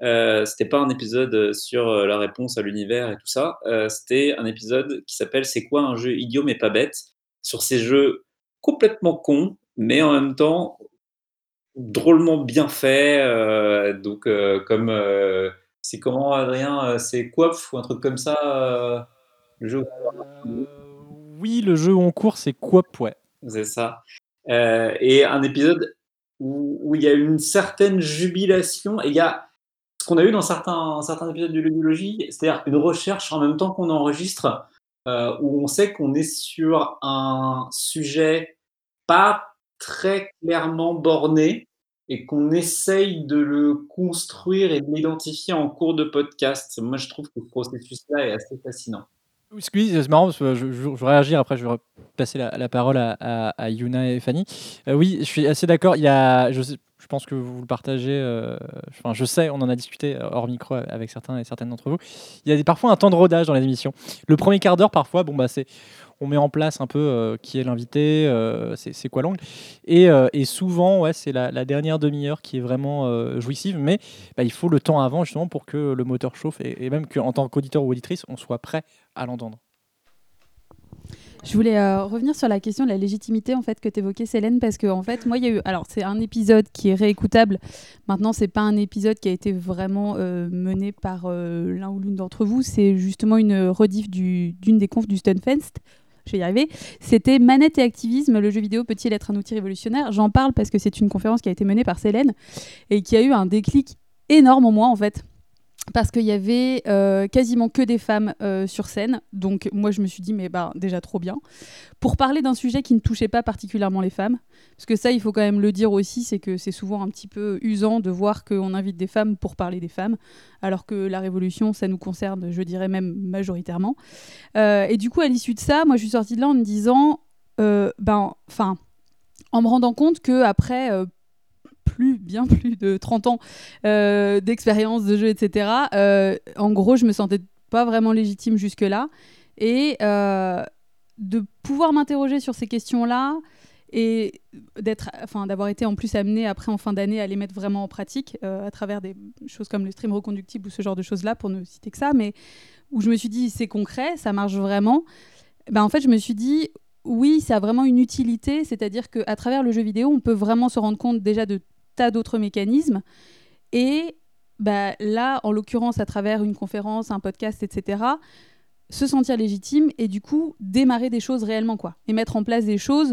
Euh, c'était pas un épisode sur euh, la réponse à l'univers et tout ça. c'était un épisode qui s'appelle C'est quoi un jeu idiot mais pas bête sur ces jeux complètement cons, mais en même temps drôlement bien faits. euh, donc comme c'est comment Adrien, c'est Coop ou un truc comme ça. Euh, le jeu. Oui, le jeu en cours, c'est Coop, ouais. C'est ça. Euh, et un épisode où, où il y a une certaine jubilation. Et il y a ce qu'on a eu dans certains, certains épisodes de l'idéologie, c'est-à-dire une recherche en même temps qu'on enregistre, euh, où on sait qu'on est sur un sujet pas très clairement borné et qu'on essaye de le construire et de l'identifier en cours de podcast. Moi, je trouve que ce processus-là est assez fascinant. Oui, c'est marrant parce que je, je- je vais réagir après je vais passer la, parole à, Yuna et Fanny. Euh, oui, je suis assez d'accord. Il y a, je Je pense que vous le partagez. euh, Enfin, je sais, on en a discuté euh, hors micro avec certains et certaines d'entre vous. Il y a parfois un temps de rodage dans les émissions. Le premier quart d'heure, parfois, bon bah c'est, on met en place un peu euh, qui est l'invité, euh, c'est quoi l'angle, et, euh, et souvent, c'est la, dernière demi-heure qui est vraiment jouissive, mais bah, il faut le temps avant justement pour que le moteur chauffe et, même qu'en tant qu'auditeur ou auditrice, on soit prêt à l'entendre. Je voulais revenir sur la question de la légitimité en fait que tu évoquais Célène parce que en fait moi il y a eu alors c'est un épisode qui est réécoutable. Maintenant c'est pas un épisode qui a été vraiment mené par l'un ou l'une d'entre vous. C'est justement une rediff du- d'une des confs du Stunfest je vais y arriver c'était Manette et activisme le jeu vidéo peut-il être un outil révolutionnaire. J'en parle parce que c'est une conférence qui a été menée par Célène et qui a eu un déclic énorme en moi en fait parce qu'il y avait euh, quasiment que des femmes euh, sur scène. Donc moi je me suis dit mais bah déjà trop bien. Pour parler d'un sujet qui ne touchait pas particulièrement les femmes, parce que ça il faut quand même le dire aussi, c'est que c'est souvent un petit peu usant de voir qu'on invite des femmes pour parler des femmes, alors que la révolution ça nous concerne, je dirais même majoritairement. Euh, et du coup à l'issue de ça, moi je suis sortie de là en me disant, ben enfin en me rendant compte que après plus, bien plus de 30 ans euh, d'expérience de jeu, etc. euh, en gros, je me sentais pas vraiment légitime jusque-là. Et euh, de pouvoir m'interroger sur ces questions-là et d'être, enfin, d'avoir été en plus amenée après en fin d'année à les mettre vraiment en pratique à travers des choses comme le stream reconductible ou ce genre de choses-là, pour ne citer que ça, mais où je me suis dit c'est concret, ça marche vraiment. Ben, en fait, je me suis dit oui, ça a vraiment une utilité, c'est-à-dire qu'à travers le jeu vidéo, on peut vraiment se rendre compte déjà de d'autres mécanismes. Et bah, là, en l'occurrence, à travers une conférence, un podcast, etc., se sentir légitime et du coup démarrer des choses réellement quoi et mettre en place des choses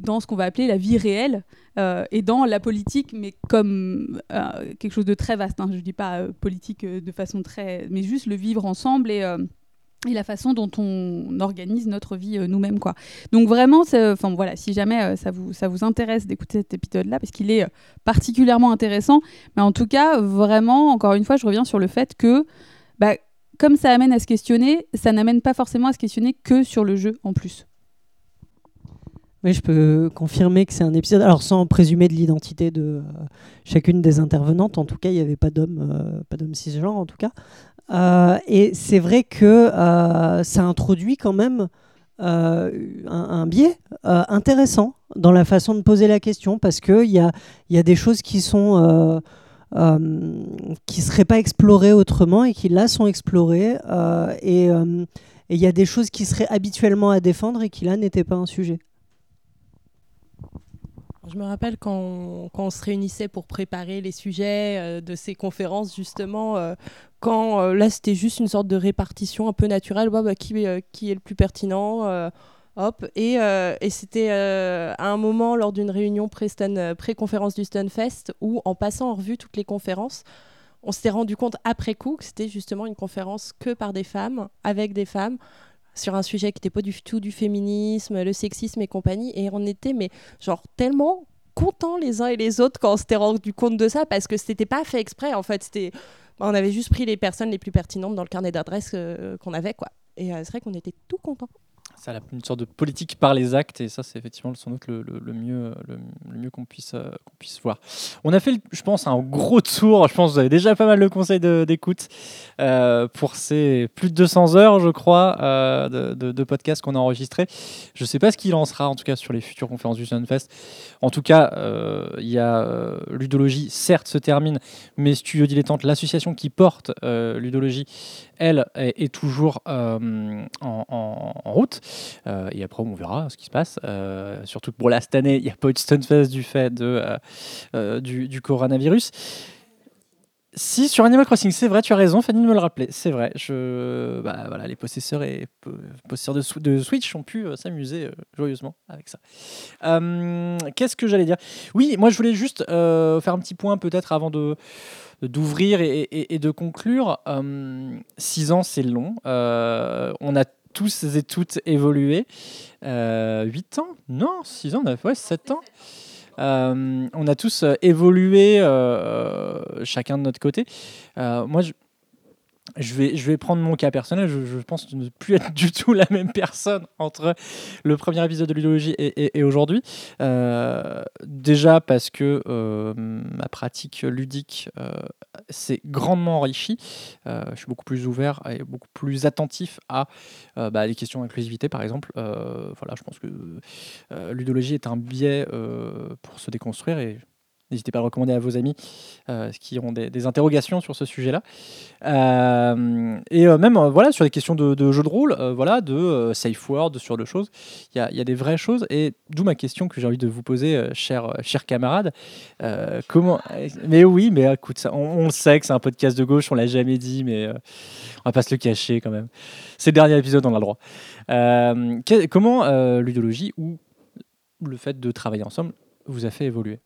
dans ce qu'on va appeler la vie réelle euh, et dans la politique mais comme euh, quelque chose de très vaste hein. je dis pas euh, politique de façon très mais juste le vivre ensemble et et la façon dont on organise notre vie euh, nous-mêmes quoi. Donc vraiment c'est- enfin voilà, si jamais euh, ça vous ça vous intéresse d'écouter cet épisode là parce qu'il est euh, particulièrement intéressant, mais en tout cas vraiment encore une fois, je reviens sur le fait que bah, comme ça amène à se questionner, ça n'amène pas forcément à se questionner que sur le jeu en plus. Oui, je peux confirmer que c'est un épisode, alors sans présumer de l'identité de euh, chacune des intervenantes, en tout cas, il n'y avait pas d'homme, euh, pas d'homme cisgenre en tout cas. Euh, et c'est vrai que euh, ça introduit quand même euh, un, biais intéressant dans la façon de poser la question, parce qu'il y a, y a des choses qui sont... qui ne seraient pas explorées autrement et qui là sont explorées. et il y a des choses qui seraient habituellement à défendre et qui là n'étaient pas un sujet. Je me rappelle quand on, se réunissait pour préparer les sujets euh, de ces conférences, justement, euh, quand euh, là c'était juste une sorte de répartition un peu naturelle, bah, qui, est le plus pertinent, hop. Et, c'était à un moment lors d'une réunion pré-conférence du Stunfest où, en passant en revue toutes les conférences, on s'était rendu compte après coup que c'était justement une conférence que par des femmes, avec des femmes sur un sujet qui n'était pas du tout du féminisme, le sexisme et compagnie. Et on était, mais genre, tellement contents les uns et les autres quand on s'était rendu compte de ça parce que c'était pas fait exprès. En fait, c'était. On avait juste pris les personnes les plus pertinentes dans le carnet d'adresses euh, qu'on avait, quoi. Et euh, c'est vrai qu'on était tout contents. Ça une sorte de politique par les actes, et ça, c'est effectivement sans doute le, mieux, euh, qu'on puisse voir. On a fait, je pense, un gros tour. Je pense que vous avez déjà pas mal de conseils d'écoute euh, pour ces plus de 200 heures, je crois, euh, de, de, podcasts qu'on a enregistrés. Je ne sais pas ce qu'il en sera, en tout cas, sur les futures conférences du Sunfest. En tout cas, il y a Ludologie, certes, se termine, mais Studio Dilettante, l'association qui porte Ludologie, elle, est, toujours euh, en, route. Euh, et après, on verra ce qui se passe. Euh, surtout pour là, cette année, il n'y a pas eu de Stunfest du fait de, du, coronavirus. Si, sur Animal Crossing, c'est vrai, tu as raison, Fanny de me le rappeler. C'est vrai. Je, bah, voilà, les possesseurs et po- possesseurs de, Sw- de Switch ont pu s'amuser joyeusement avec ça. Qu'est-ce que j'allais dire? Oui, moi, je voulais juste faire un petit point peut-être avant de d'ouvrir et, de conclure. Euh, six ans, c'est long. Euh, on a tous et toutes évolué. Euh, huit ans? Non, six ans, ouais, sept ans. On a tous évolué chacun de notre côté. Moi, je, je vais, je vais prendre mon cas personnel. Je, pense ne plus être du tout la même personne entre le premier épisode de l'idéologie et, aujourd'hui. Euh, déjà parce que euh, ma pratique ludique euh, s'est grandement enrichie. Je suis beaucoup plus ouvert et beaucoup plus attentif à bah, les questions d'inclusivité, par exemple. Voilà, je pense que l'udologie est un biais pour se déconstruire et N'hésitez pas à recommander à vos amis euh, qui ont des, interrogations sur ce sujet-là. Euh, et euh, même voilà, sur des questions de, de jeu de rôle, voilà, de safe word, sur de choses, il y a, des vraies choses. Et d'où ma question que j'ai envie de vous poser, chers chers camarades. Comment Mais oui, mais écoute, on, sait que c'est un podcast de gauche, on l'a jamais dit, mais on va pas se le cacher quand même. C'est le dernier épisode, on a droit. Comment l'udologie ou le fait de travailler ensemble vous a fait évoluer?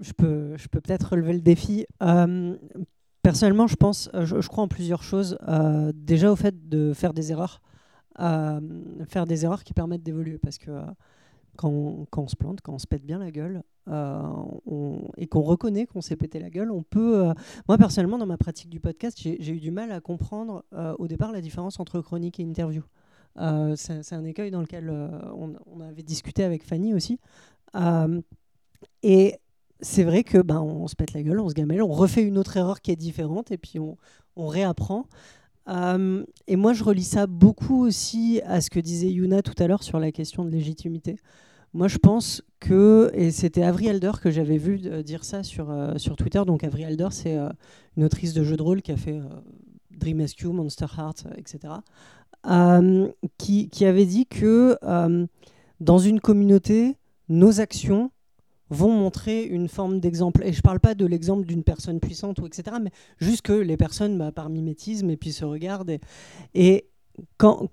Je peux, peut-être relever le défi. Euh, personnellement, je pense, euh, je, crois en plusieurs choses. Euh, déjà au fait de faire des erreurs, faire des erreurs qui permettent d'évoluer, parce que quand, on, se plante, quand on se pète bien la gueule, et qu'on reconnaît qu'on s'est pété la gueule, on peut. moi personnellement, dans ma pratique du podcast, j'ai eu du mal à comprendre au départ la différence entre chronique et interview. C'est un écueil dans lequel on, on avait discuté avec Fanny aussi. Et c'est vrai que ben, on se pète la gueule, on se gamelle, on refait une autre erreur qui est différente et puis on, réapprend. Et moi, je relis ça beaucoup aussi à ce que disait Yuna tout à l'heure sur la question de légitimité. Moi, je pense que, et c'était Avery Alder que j'avais vu euh, dire ça sur, euh, sur Twitter. Donc, Avery Alder, c'est euh, une autrice de jeux de rôle qui a fait Dream Rescue, Monster Heart, etc. qui, qui avait dit que dans une communauté, nos actions vont montrer une forme d'exemple. Et je ne parle pas de l'exemple d'une personne puissante, ou etc., mais juste que les personnes, bah, par mimétisme, et puis se regardent. Et, quand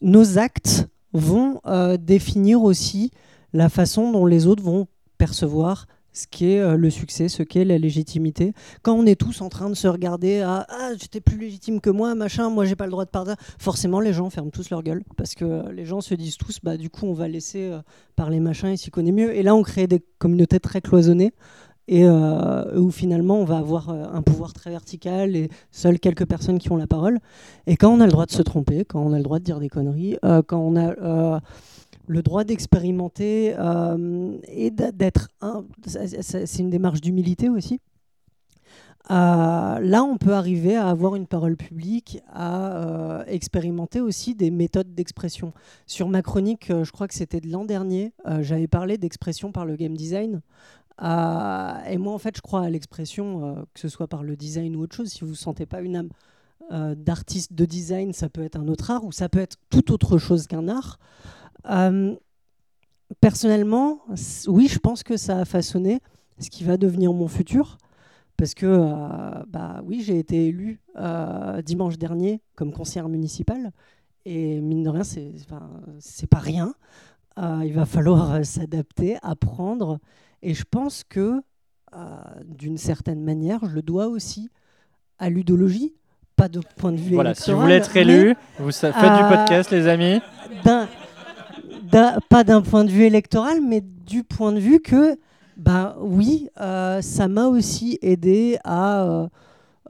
nos actes vont euh, définir aussi la façon dont les autres vont percevoir ce qu'est euh, le succès, ce qu'est la légitimité. Quand on est tous en train de se regarder à ah j'étais plus légitime que moi, machin, moi j'ai pas le droit de parler, forcément les gens ferment tous leur gueule parce que euh, les gens se disent tous bah du coup on va laisser euh, parler machin, il s'y connaît mieux. Et là on crée des communautés très cloisonnées et euh, où finalement on va avoir un pouvoir très vertical et seules quelques personnes qui ont la parole. Et quand on a le droit de se tromper, quand on a le droit de dire des conneries, quand on a le droit d'expérimenter euh, et d'être un, c'est une démarche d'humilité aussi. Euh, là, on peut arriver à avoir une parole publique, à euh, expérimenter aussi des méthodes d'expression. Sur ma chronique, je crois que c'était de l'an dernier, j'avais parlé d'expression par le game design. Et moi, en fait, je crois à l'expression, que ce soit par le design ou autre chose. Si vous ne sentez pas une âme d'artiste de design, ça peut être un autre art ou ça peut être tout autre chose qu'un art. Euh, personnellement, oui, je pense que ça a façonné ce qui va devenir mon futur. Parce que, euh, bah oui, j'ai été élue euh, dimanche dernier comme conseillère municipale. Et mine de rien, c'est enfin, pas rien. Il va falloir s'adapter, apprendre. Et je pense que, d'une certaine manière, je le dois aussi à l'udologie. Pas de point de vue Voilà, si vous voulez être élu, vous faites du podcast, les amis. Pas d'un point de vue électoral, mais du point de vue que, bah oui, euh, ça m'a aussi aidé à euh,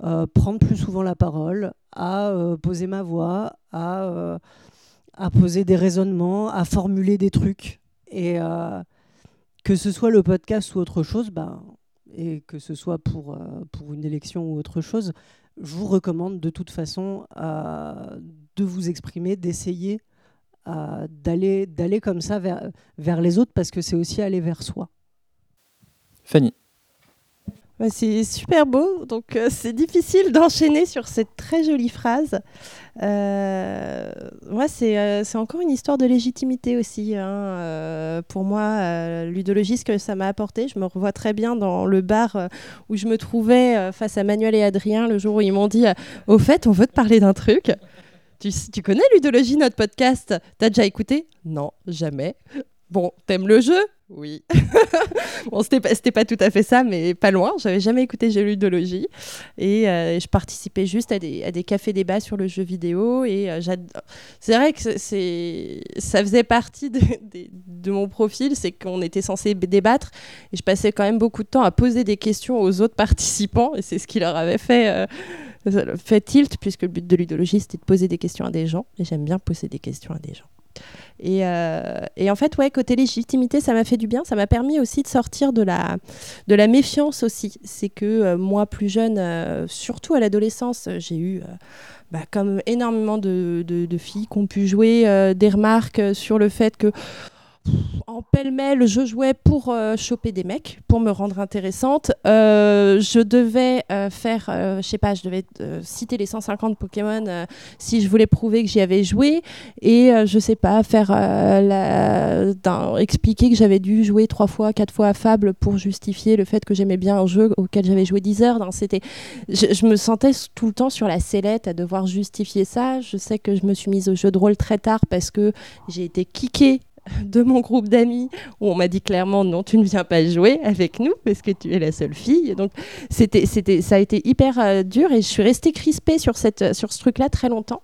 euh, prendre plus souvent la parole, à poser ma voix, à, poser des raisonnements, à formuler des trucs. Et que ce soit le podcast ou autre chose, bah, et que ce soit pour, une élection ou autre chose, je vous recommande de toute façon de vous exprimer, d'essayer euh, d'aller d'aller comme ça vers, vers les autres parce que c'est aussi aller vers soi. Fanny. Bah, c'est super beau, donc euh, c'est difficile d'enchaîner sur cette très jolie phrase. Euh, moi, c'est euh, c'est encore une histoire de légitimité aussi. hein. Euh, pour moi, euh, l'udologie, ce que ça m'a apporté, je me revois très bien dans le bar euh, où je me trouvais euh, face à Manuel et Adrien le jour où ils m'ont dit euh, Au fait, on veut te parler d'un truc. Tu, connais l'udologie, notre podcast? T'as déjà écouté? Non, jamais. Bon, t'aimes le jeu? Oui. bon, c'était pas, pas tout à fait ça, mais pas loin. J'avais jamais écouté J'ai l'udologie. Et euh, je participais juste à des, cafés-débats sur le jeu vidéo. Et euh, c'est vrai que ça faisait partie de, mon profil, c'est qu'on était censé débattre. Et je passais quand même beaucoup de temps à poser des questions aux autres participants. Et c'est ce qui leur avait fait. euh, fait tilt, puisque le but de l'udologie, c'était de poser des questions à des gens. Et j'aime bien poser des questions à des gens. Et, euh, en fait, ouais, côté légitimité, ça m'a fait du bien. Ça m'a permis aussi de sortir de la, méfiance aussi. C'est que euh, moi, plus jeune, euh, surtout à l'adolescence, j'ai eu, bah, comme énormément de, filles qui ont pu jouer des remarques sur le fait que en pêle-mêle, je jouais pour euh, choper des mecs, pour me rendre intéressante. Euh, je devais euh, faire, je sais pas, je devais citer les 150 Pokémon si je voulais prouver que j'y avais joué. Et je sais pas, faire expliquer que j'avais dû jouer trois fois, quatre fois à Fable pour justifier le fait que j'aimais bien un jeu auquel j'avais joué 10 heures. C'était, je, je, me sentais tout le temps sur la sellette à devoir justifier ça. Je sais que je me suis mise au jeu de rôle très tard parce que j'ai été kickée de mon groupe d'amis où on m'a dit clairement non, tu ne viens pas jouer avec nous parce que tu es la seule fille. Donc c'était, c'était, ça a été hyper euh, dur et je suis restée crispée sur, cette, sur ce truc-là très longtemps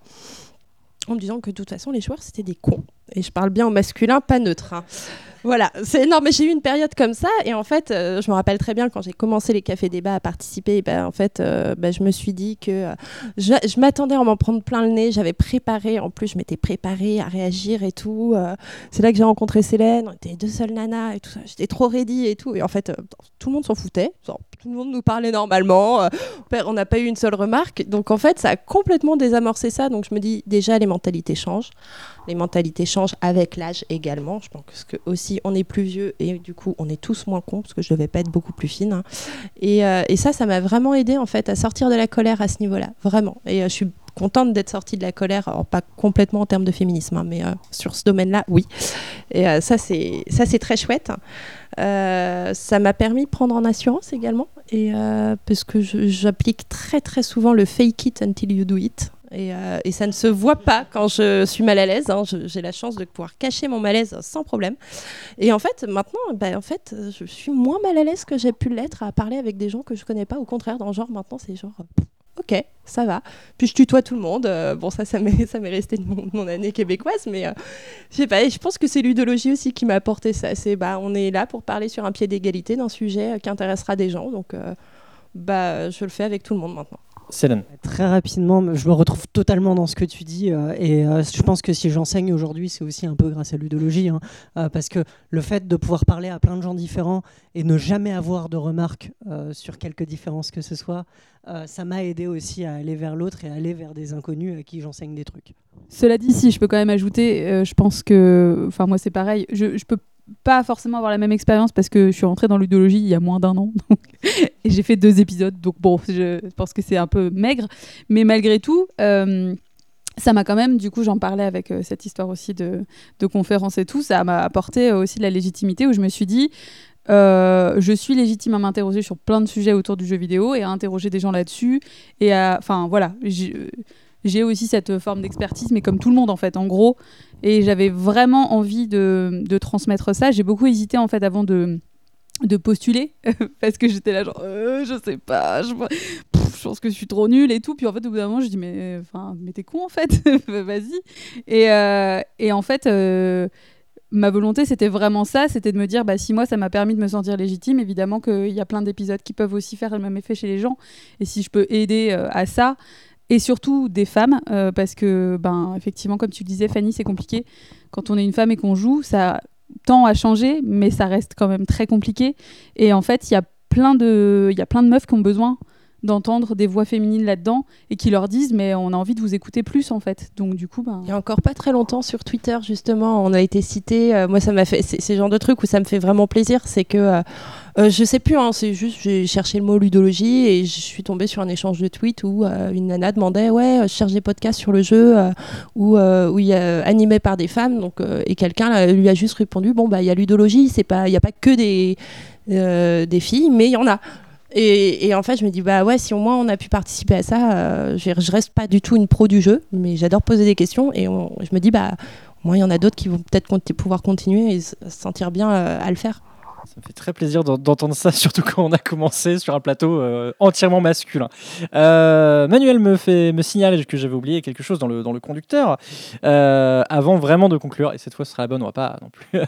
en me disant que de toute façon les joueurs c'était des cons. Et je parle bien au masculin, pas neutre. Hein. Voilà, c'est non mais j'ai eu une période comme ça et en fait euh, je me rappelle très bien quand j'ai commencé les cafés débats à participer, ben, en fait euh, ben, je me suis dit que euh, je, m'attendais à m'en prendre plein le nez, j'avais préparé, en plus je m'étais préparée à réagir et tout. C'est là que j'ai rencontré Célène, on était deux seules nanas et tout ça, j'étais trop ready et tout et en fait tout le monde s'en foutait, tout le monde nous parlait normalement, on n'a pas eu une seule remarque, donc en fait ça a complètement désamorcé ça, donc je me dis déjà les mentalités changent, les mentalités changent avec l'âge également, je pense que aussi on est plus vieux et du coup on est tous moins cons parce que je devais pas être beaucoup plus fine. Et, euh, et, ça ça m'a vraiment aidé en fait à sortir de la colère à ce niveau là vraiment. Et euh, je suis contente d'être sortie de la colère alors pas complètement en termes de féminisme hein, mais euh, sur ce domaine là oui. Et ça c'est ça c'est très chouette. Ça m'a permis de prendre en assurance également et parce que j'applique très très souvent le fake it until you do it et, euh, et, ça ne se voit pas quand je suis mal à l'aise. Hein. J'ai la chance de pouvoir cacher mon malaise sans problème. Et en fait, maintenant, bah, en fait, je suis moins mal à l'aise que j'ai pu l'être à parler avec des gens que je connais pas. Au contraire, dans le genre, maintenant, c'est genre, ok, ça va. Puis je tutoie tout le monde. Euh, bon, ça, ça m'est resté de mon, année québécoise, mais euh, je sais pas. Je pense que c'est l'udologie aussi qui m'a apporté ça. C'est, bah, on est là pour parler sur un pied d'égalité d'un sujet qui intéressera des gens. Donc, bah, je le fais avec tout le monde maintenant. Céline. Très rapidement, je me retrouve totalement dans ce que tu dis euh, et euh, je pense que si j'enseigne aujourd'hui, c'est aussi un peu grâce à l'udologie, hein, euh, parce que le fait de pouvoir parler à plein de gens différents et ne jamais avoir de remarques sur quelque différence que ce soit, ça m'a aidé aussi à aller vers l'autre et à aller vers des inconnus à qui j'enseigne des trucs. Cela dit, si je peux quand même ajouter, je pense que, enfin moi c'est pareil, je, je peux pas forcément avoir la même expérience parce que je suis rentrée dans l'udologie il y a moins d'un an et j'ai fait deux épisodes donc bon je pense que c'est un peu maigre mais malgré tout euh, ça m'a quand même, du coup, j'en parlais avec euh, cette histoire aussi de, de conférence et tout, ça m'a apporté aussi de la légitimité où je me suis dit, euh, je suis légitime à m'interroger sur plein de sujets autour du jeu vidéo et à interroger des gens là-dessus. Et enfin, voilà, j'ai aussi cette forme d'expertise, mais comme tout le monde en fait, en gros. Et j'avais vraiment envie de, de transmettre ça. J'ai beaucoup hésité en fait avant de, de postuler parce que j'étais là genre euh, je sais pas, je, pense que je suis trop nulle et tout. Puis en fait au bout d'un moment je dis mais enfin mais t'es con en fait, vas-y. Et, euh, et en fait. Euh, ma volonté, c'était vraiment ça, c'était de me dire, bah, si moi, ça m'a permis de me sentir légitime, évidemment qu'il y a plein d'épisodes qui peuvent aussi faire le même effet chez les gens. Et si je peux aider euh, à ça, et surtout des femmes, euh, parce que, ben, effectivement, comme tu le disais, Fanny, c'est compliqué. Quand on est une femme et qu'on joue, ça tend à changer, mais ça reste quand même très compliqué. Et en fait, il y a plein de, il y a plein de meufs qui ont besoin d'entendre des voix féminines là-dedans et qui leur disent mais on a envie de vous écouter plus en fait donc du coup ben... il y a encore pas très longtemps sur Twitter justement on a été cité euh, moi ça m'a fait c'est genre de trucs où ça me fait vraiment plaisir c'est que euh, euh, je sais plus hein, c'est juste j'ai cherché le mot ludologie et je suis tombée sur un échange de tweets où euh, une nana demandait ouais je cherche des podcasts sur le jeu euh, où où il animé par des femmes donc et quelqu'un lui a juste répondu bon bah il y a ludologie il y a pas que des des filles mais il y en a et, en fait, je me dis, bah ouais, si au moins on a pu participer à ça, euh, je, je, reste pas du tout une pro du jeu, mais j'adore poser des questions. Et je me dis, bah, moins il y en a d'autres qui vont peut-être pouvoir continuer et se sentir bien euh, à le faire. Ça me fait très plaisir d'entendre ça, surtout quand on a commencé sur un plateau euh, entièrement masculin. Euh, Manuel me, fait, me signale que j'avais oublié quelque chose dans le, dans le conducteur. Euh, avant vraiment de conclure, et cette fois ce sera la bonne, on va pas non plus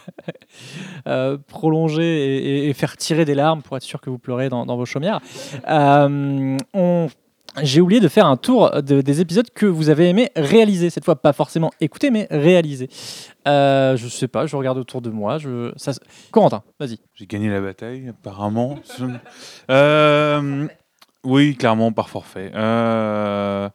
prolonger et, faire tirer des larmes pour être sûr que vous pleurez dans, vos chaumières. J'ai oublié de faire un tour de- des épisodes que vous avez aimé réaliser. Cette fois, pas forcément écouter, mais réaliser. Euh, je sais pas, je regarde autour de moi. Je... Corentin, vas-y. J'ai gagné la bataille, apparemment. Euh, oui, clairement, par forfait. Euh,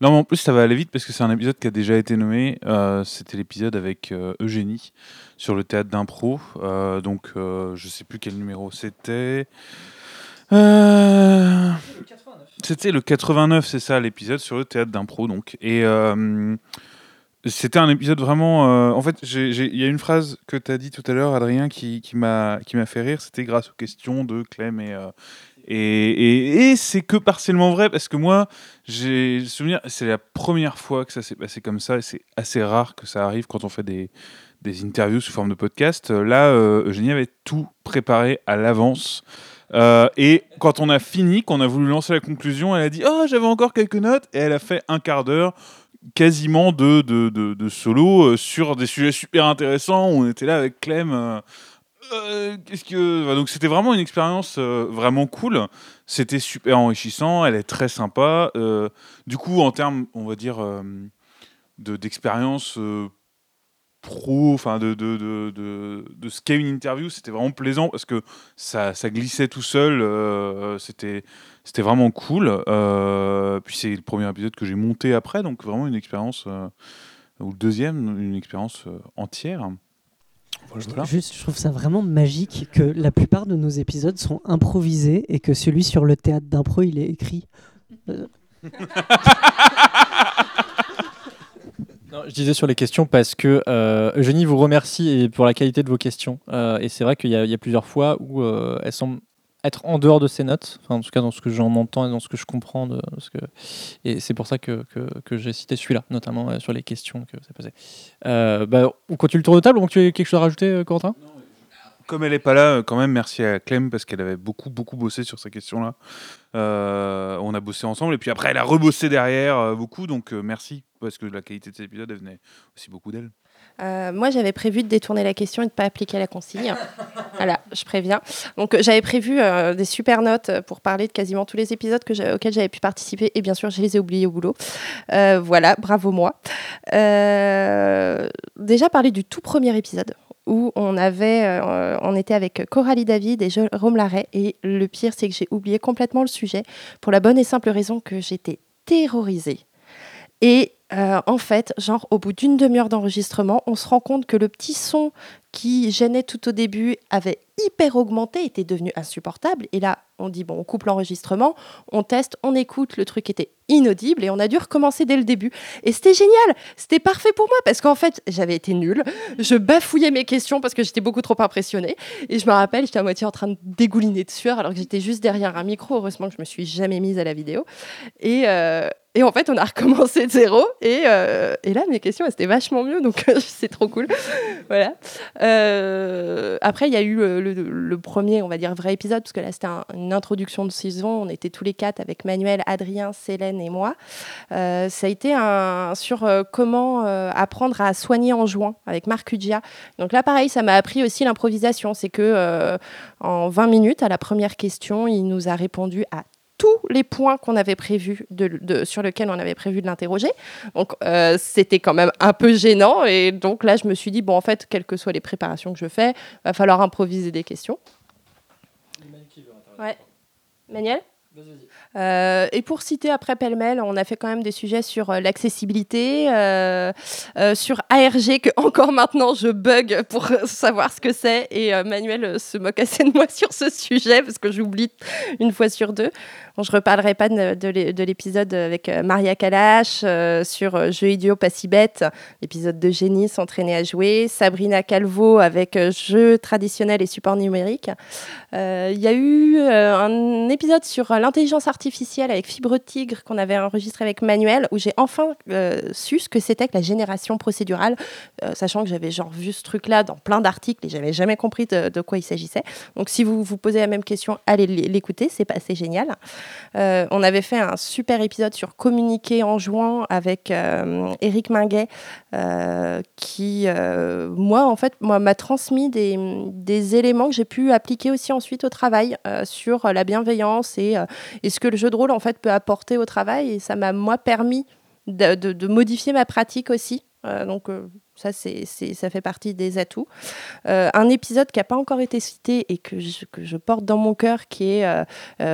Non, mais en plus, ça va aller vite parce que c'est un épisode qui a déjà été nommé. Euh, C'était l'épisode avec Eugénie sur le théâtre d'impro. Donc, je sais plus quel numéro c'était. Euh, C'était le 89, c'est ça, l'épisode sur le théâtre d'impro. Donc, et euh, c'était un épisode vraiment. euh, en fait, il y a une phrase que tu as dit tout à l'heure, Adrien, qui, qui m'a fait rire. C'était grâce aux questions de Clem et. et, et- c'est que partiellement vrai parce que moi, j'ai le souvenir, c'est la première fois que ça s'est passé comme ça et c'est assez rare que ça arrive quand on fait des, des interviews sous forme de podcast. Là, Eugénie avait tout préparé à l'avance. Euh, et quand on a fini, qu'on a voulu lancer la conclusion, elle a dit Oh, j'avais encore quelques notes. Et elle a fait un quart d'heure quasiment de, de, de, solo euh, sur des sujets super intéressants. On était là avec Clem. euh, qu'est-ce que donc c'était vraiment une expérience vraiment cool c'était super enrichissant elle est très sympa du coup en termes on va dire de d'expérience pro enfin de de, de, de, de ce qu'est une interview c'était vraiment plaisant parce que ça, ça glissait tout seul euh, c'était c'était vraiment cool Euh, puis c'est le premier épisode que j'ai monté après donc vraiment une expérience euh, ou le deuxième une expérience euh, entière voilà. Juste, je trouve ça vraiment magique que la plupart de nos épisodes sont improvisés et que celui sur le théâtre d'impro, il est écrit. Je disais sur les questions parce que euh, Eugénie vous remercie pour la qualité de vos questions. Euh, et c'est vrai qu'il y, a- plusieurs fois où euh, elle semble être en dehors de ses notes, en tout cas dans ce que j'en entends et dans ce que je comprends. Et c'est pour ça que, j'ai cité celui-là, notamment euh, sur les questions que avez posées. Euh, bah, on continue le tour de table, donc tu as quelque chose à rajouter, Corentin? Comme elle n'est pas là, quand même, merci à Clem parce qu'elle avait beaucoup, beaucoup bossé sur ces questions-là. On a bossé ensemble et puis après, elle a rebossé derrière beaucoup. Donc, merci parce que la qualité de cet épisode, elle venait aussi beaucoup d'elle? Euh, moi, j'avais prévu de détourner la question et de ne pas appliquer la consigne. voilà, je préviens. Donc, euh, j'avais prévu euh, des super notes pour parler de quasiment tous les épisodes que auxquels j'avais pu participer. Et bien sûr, je les ai oubliés au boulot. Euh, voilà, bravo moi. Déjà, parler du tout premier épisode où on, avait, euh, on était avec Coralie David et Jérôme Larrey. Et le pire, c'est que j'ai oublié complètement le sujet pour la bonne et simple raison que j'étais terrorisée. Et euh, en fait, genre au bout d'une demi-heure d'enregistrement, on se rend compte que le petit son qui gênait tout au début avait hyper augmenté, était devenu insupportable. Et là, on dit bon, on coupe l'enregistrement, on teste, on écoute, le truc était inaudible et on a dû recommencer dès le début. Et c'était génial, c'était parfait pour moi parce qu'en fait, j'avais été nulle, je bafouillais mes questions parce que j'étais beaucoup trop impressionnée. Et je me rappelle, j'étais à moitié en train de dégouliner de sueur alors que j'étais juste derrière un micro. Heureusement que je me suis jamais mise à la vidéo. Et, euh, et en fait, on a recommencé de zéro. Et, euh, et là, mes questions, elles étaient vachement mieux. Donc, c'est trop cool. voilà. Euh, après, il y a eu le, le- premier, on va dire, vrai épisode, parce que là, c'était un- une introduction de saison. On était tous les quatre avec Manuel, Adrien, Célène et moi. Euh, ça a été un, sur euh, comment euh, apprendre à soigner en jouant avec Marc Ugia. Donc là, pareil, ça m'a appris aussi l'improvisation. C'est que euh, en 20 minutes, à la première question, il nous a répondu à tous les points qu'on avait prévus de, de- sur lesquels on avait prévu de l'interroger. Donc euh, c'était quand même un peu gênant et donc là je me suis dit bon en fait quelles que soient les préparations que je fais, va falloir improviser des questions. Ouais. Manuel Euh, et pour citer après pêle-mêle, on a fait quand même des sujets sur euh, l'accessibilité, euh, sur ARG, que encore maintenant je bug pour savoir ce que c'est. Et Manuel se moque assez de moi sur ce sujet parce que j'oublie une fois sur deux. Bon, je reparlerai pas de, de l'é- de l'épisode avec Maria Kalash sur Jeux idiots pas si bêtes, l'épisode de Génie s'entraîner à jouer, Sabrina Calvo avec Jeux traditionnels et supports numériques. Il y a eu un épisode sur l'intelligence artificielle avec Fibre Tigre qu'on avait enregistré avec Manuel, où j'ai enfin euh, su ce que c'était que la génération procédurale, euh, sachant que j'avais genre vu ce truc-là dans plein d'articles et j'avais jamais compris de, quoi il s'agissait. Donc si vous vous posez la même question, allez l'écouter, c'est pas assez génial. Euh, on avait fait un super épisode sur communiquer en jouant avec Eric Minguet, qui, moi, en fait, moi, m'a transmis des, des éléments que j'ai pu appliquer aussi ensuite au travail sur la bienveillance et euh, et ce que le jeu de rôle en fait peut apporter au travail. Et ça m'a moi permis de, modifier ma pratique aussi. Euh, donc euh, ça, c'est, ça fait partie des atouts. Euh, un épisode qui n'a pas encore été cité et que je, que je porte dans mon cœur, qui est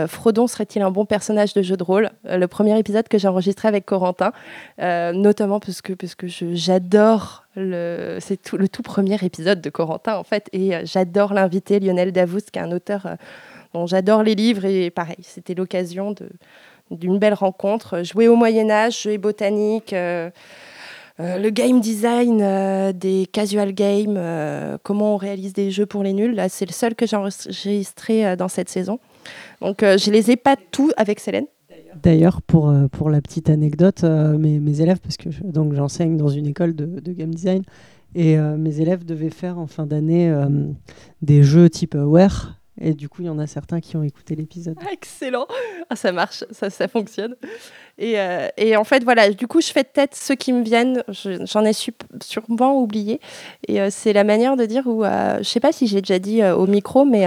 Frodon serait-il un bon personnage de jeu de rôle? Le premier épisode que j'ai enregistré avec Corentin, notamment parce que, parce que j'adore le, c'est tout, le tout premier épisode de Corentin en fait, et j'adore l'invité Lionel Davoust, qui est un auteur dont j'adore les livres, et pareil, c'était l'occasion d'une belle rencontre. Jouer au Moyen Âge, jouer botanique. euh, euh, le game design euh, des casual games, comment on réalise des jeux pour les nuls, là c'est le seul que j'ai enregistré dans cette saison. Donc je les ai pas tous avec Célène. D'ailleurs, pour, pour la petite anecdote, mes, élèves, parce que donc j'enseigne dans une école de, de game design, et mes élèves devaient faire en fin d'année des jeux type Aware, et du coup, il y en a certains qui ont écouté l'épisode. Excellent, ah, ça marche, ça, ça fonctionne. Et, euh, et en fait, voilà, du coup, je fais tête ceux qui me viennent, je- j'en ai sûrement oublié. Et euh, c'est la manière de dire où, euh, je sais pas si j'ai déjà dit euh, au micro, mais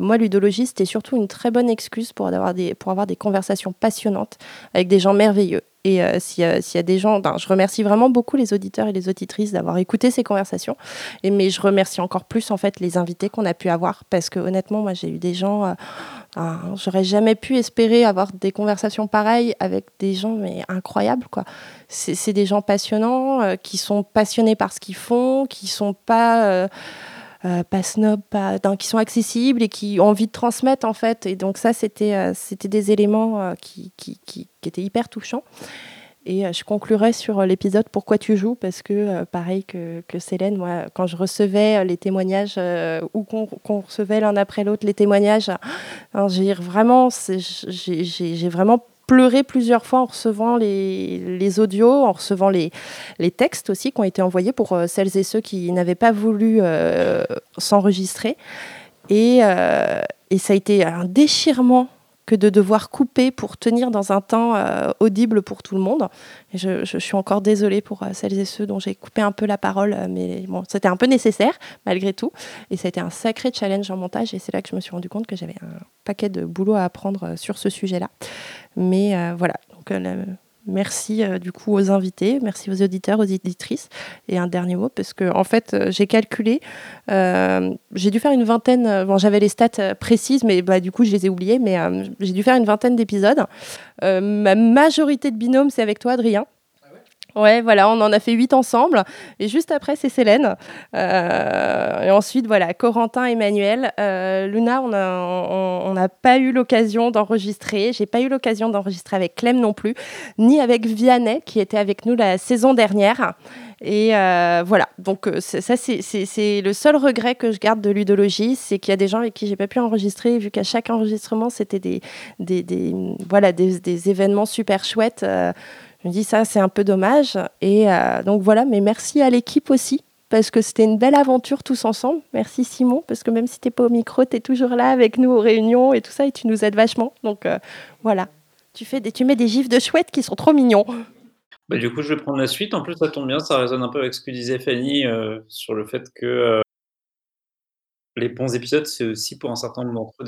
moi, ludologie, c'était surtout une très bonne excuse pour avoir des, pour avoir des conversations passionnantes avec des gens merveilleux. Et euh, s'il y, a- des gens, ben, je remercie vraiment beaucoup les auditeurs et les auditrices d'avoir écouté ces conversations. Et, mais je remercie encore plus en fait les invités qu'on a pu avoir parce que honnêtement, moi j'ai eu des gens, euh, ah, j'aurais jamais pu espérer avoir des conversations pareilles avec des gens mais incroyables quoi. C'est des gens passionnants euh, qui sont passionnés par ce qu'ils font, qui sont pas euh, pas snob, pas, non, qui sont accessibles et qui ont envie de transmettre en fait. Et donc ça, c'était euh, des éléments euh, qui, qui, qui, étaient hyper touchants. Et euh, je conclurai sur euh, l'épisode Pourquoi tu joues? Parce que euh, pareil que, que Célène, moi, quand je recevais euh, les témoignages euh, ou qu'on qu'on recevait l'un après l'autre les témoignages, hein, j'ai vraiment, j'ai vraiment pleuré plusieurs fois en recevant les, les audios, en recevant les, les textes aussi qui ont été envoyés pour euh, celles et ceux qui n'avaient pas voulu euh, s'enregistrer. Et, euh, et ça a été un déchirement que de devoir couper pour tenir dans un temps audible pour tout le monde. Je, suis encore désolée pour celles et ceux dont j'ai coupé un peu la parole, mais bon, c'était un peu nécessaire malgré tout. Et ça a été un sacré challenge en montage, et c'est là que je me suis rendu compte que j'avais un paquet de boulot à apprendre sur ce sujet-là. Mais euh, voilà, donc euh, merci euh, du coup aux invités, merci aux auditeurs, aux éditrices. Et un dernier mot, parce que en fait, j'ai calculé, j'ai dû faire une vingtaine, bon, j'avais les stats précises, mais bah, du coup, je les ai oubliées, mais j'ai dû faire une vingtaine d'épisodes. Ma majorité de binômes, c'est avec toi, Adrien. Ouais, voilà, on en a fait huit ensemble. Et juste après, c'est Célène. Euh, et ensuite, voilà, Corentin, Emmanuel. Euh, Luna, on n'a n'a pas eu l'occasion d'enregistrer. J'ai pas eu l'occasion d'enregistrer avec Clem non plus, ni avec Vianney, qui était avec nous la saison dernière. Et euh, voilà, donc ça, c'est- le seul regret que je garde de ludologie, c'est qu'il y a des gens avec qui j'ai pas pu enregistrer, vu qu'à chaque enregistrement, c'était des, voilà, des événements super chouettes. Je me dis ça, c'est un peu dommage. Et euh, donc voilà, mais merci à l'équipe aussi, parce que c'était une belle aventure tous ensemble. Merci Simon, parce que même si t'es pas au micro, tu es toujours là avec nous aux réunions et tout ça, et tu nous aides vachement. Donc euh, voilà, tu, fais des, mets des gifs de chouettes qui sont trop mignons. Bah, du coup, je vais prendre la suite. En plus, ça tombe bien, ça résonne un peu avec ce que disait Fanny euh, sur le fait que les bons épisodes, c'est aussi pour un certain nombre d'entre eux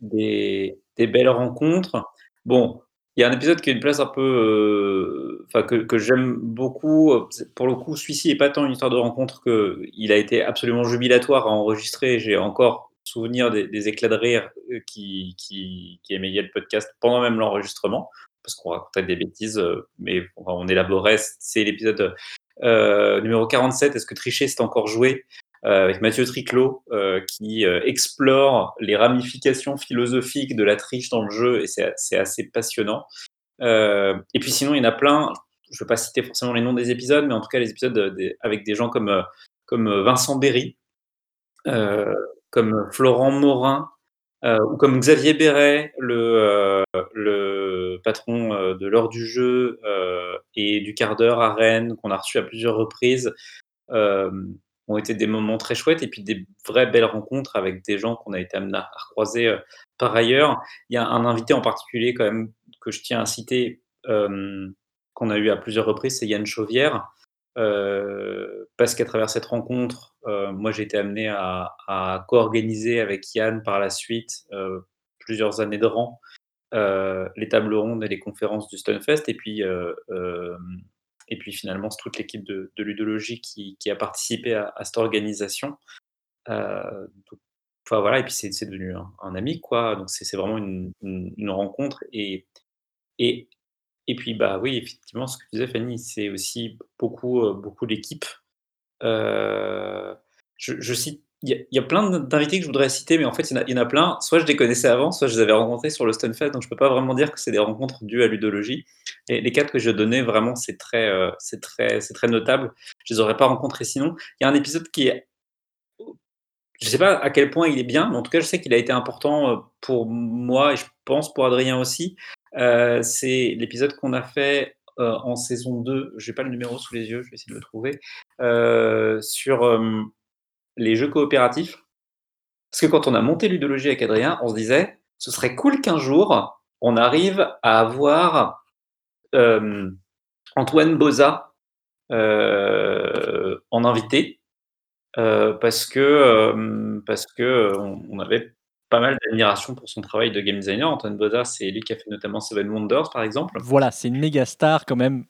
des, des belles rencontres. Bon, il y a un épisode qui a une place un peu. euh, Enfin, que, que j'aime beaucoup. Pour le coup, celui-ci n'est pas tant une histoire de rencontre qu'il a été absolument jubilatoire à enregistrer. J'ai encore souvenir des, éclats de rire euh, qui, qui, qui le podcast pendant même l'enregistrement, parce qu'on racontait des bêtises, euh, mais on élaborait. C'est l'épisode euh, numéro 47, Est-ce que tricher c'est encore joué? Avec Mathieu Triclot euh, qui euh, explore les ramifications philosophiques de la triche dans le jeu et c'est assez passionnant. Euh, et puis sinon, il y en a plein. Je ne vais pas citer forcément les noms des épisodes, mais en tout cas les épisodes euh, des- avec des gens comme, euh, comme Vincent Berry, euh, comme Florent Morin, euh, ou comme Xavier Béret, le, euh, le patron euh, de l'heure du jeu euh, et du quart d'heure à Rennes, qu'on a reçu à plusieurs reprises, euh, ont été des moments très chouettes et puis des vraies belles rencontres avec des gens qu'on a été amenés à recroiser euh, par ailleurs. Il y a un invité en particulier quand même que je tiens à citer, euh, qu'on a eu à plusieurs reprises, c'est Yann Chauvière. Euh, parce qu'à travers cette rencontre, moi j'ai été amené à, à co-organiser avec Yann par la suite plusieurs années de rang les tables rondes et les conférences du Stunfest, et puis, et puis finalement c'est toute l'équipe de, de ludologie qui, a participé à, cette organisation. enfin voilà, et puis c'est devenu un, ami, quoi. Donc c'est vraiment une, rencontre et, et puis, bah oui, effectivement, ce que tu disais, Fanny, c'est aussi beaucoup, beaucoup l'équipe. je, je, cite il y, a plein d'invités que je voudrais citer, mais en fait, il y, en a, plein. Soit je les connaissais avant, soit je les avais rencontrés sur le Stunfest, donc je ne peux pas vraiment dire que c'est des rencontres dues à ludologie. Et les quatre que je donnais, vraiment, c'est très, euh, très, très notable. Je les aurais pas rencontrés sinon. Il y a un épisode qui est, je ne sais pas à quel point il est bien, mais en tout cas, je sais qu'il a été important euh, pour moi et je pense pour Adrien aussi. Euh, c'est l'épisode qu'on a fait en saison 2. Je n'ai pas le numéro sous les yeux, je vais essayer de le trouver. sur les jeux coopératifs. Parce que quand on a monté Ludologie avec Adrien, on se disait, ce serait cool qu'un jour, on arrive à avoir euh, Antoine Boza euh, en invité, euh, parce que parce que on, avait pas mal d'admiration pour son travail de game designer. Antoine Boza, c'est lui qui a fait notamment Seven Wonders, par exemple. Voilà, c'est une méga star quand même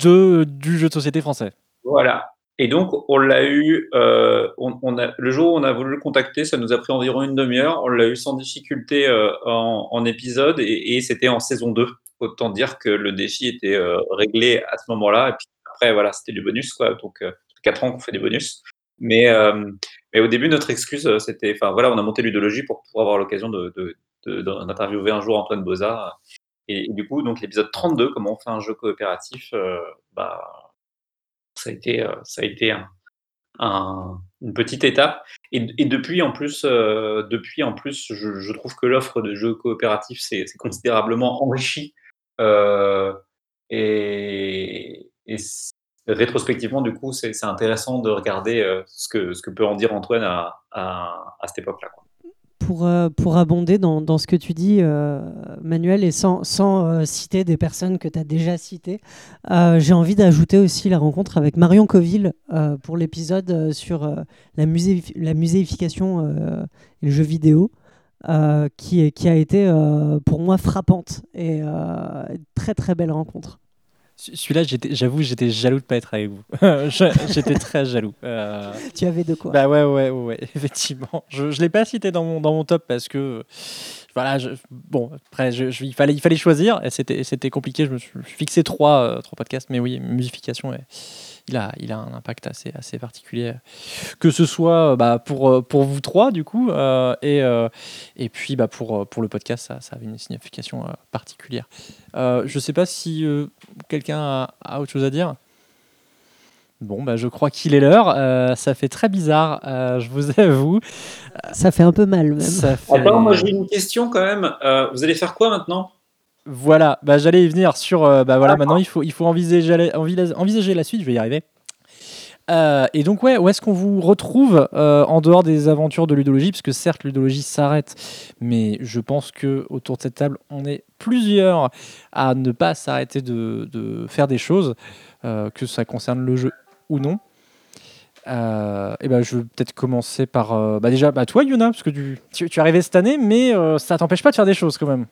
de, du jeu de société français. Voilà. Et donc, on l'a eu, euh, on, a, le jour où on a voulu le contacter, ça nous a pris environ une demi-heure. On l'a eu sans difficulté euh, en, épisode et, c'était en saison 2. Autant dire que le défi était euh, réglé à ce moment-là. Et puis après, voilà, c'était du bonus, quoi. Donc, 4 ans qu'on fait des bonus. Mais, mais au début, notre excuse, c'était, enfin voilà, on a monté l'udologie pour pouvoir avoir l'occasion d'interviewer de, un jour Antoine Boza. Et, et, du coup, donc l'épisode 32, comment on fait un jeu coopératif, bah ça a été, euh, ça a été une petite étape. Et, depuis, en plus, euh, depuis, en plus je, trouve que l'offre de jeux coopératifs s'est considérablement enrichie. Euh, et, rétrospectivement, du coup, c'est intéressant de regarder ce, que, ce que peut en dire Antoine à, à, à cette époque-là pour, euh, pour abonder dans, ce que tu dis, euh, Manuel, et sans, euh, citer des personnes que tu as déjà citées, j'ai envie d'ajouter aussi la rencontre avec Marion Coville pour l'épisode sur la, musée, la muséification et le jeu vidéo. qui a été pour moi frappante et très très belle rencontre. Celui-là, j'avoue, j'étais jaloux de pas être avec vous. j'étais très jaloux. Euh, tu avais de quoi Bah ouais, ouais, ouais, effectivement. Je, je l'ai pas cité dans mon, dans mon top parce que voilà, bon, après, il, fallait, il fallait choisir et c'était compliqué. Je me suis fixé trois, euh, trois podcasts, mais oui, musification, il, a, il a un impact assez, assez particulier. Que ce soit euh, bah, pour, pour vous trois, du coup, et, et puis bah, pour, pour le podcast, ça, ça avait une signification particulière. je ne sais pas si quelqu'un a, autre chose à dire Bon, bah, je crois qu'il est l'heure. Euh, ça fait très bizarre, euh, je vous avoue. Ça fait un peu mal même. Ça moi j'ai une question quand même. Euh, vous allez faire quoi maintenant? Voilà, bah, j'allais y venir sur. bah voilà, maintenant il faut, il faut envisager, envisager la suite, je vais y arriver. et donc, ouais, où est-ce qu'on vous retrouve en dehors des aventures de ludologie? Parce que certes, ludologie s'arrête, mais je pense que autour de cette table, on est plusieurs à ne pas s'arrêter de, de, faire des choses, que ça concerne le jeu ou non. Euh, et ben, je vais peut-être commencer par euh, bah déjà bah toi Yuna parce que tu, tu, es arrivé cette année mais euh, ça t'empêche pas de faire des choses quand même.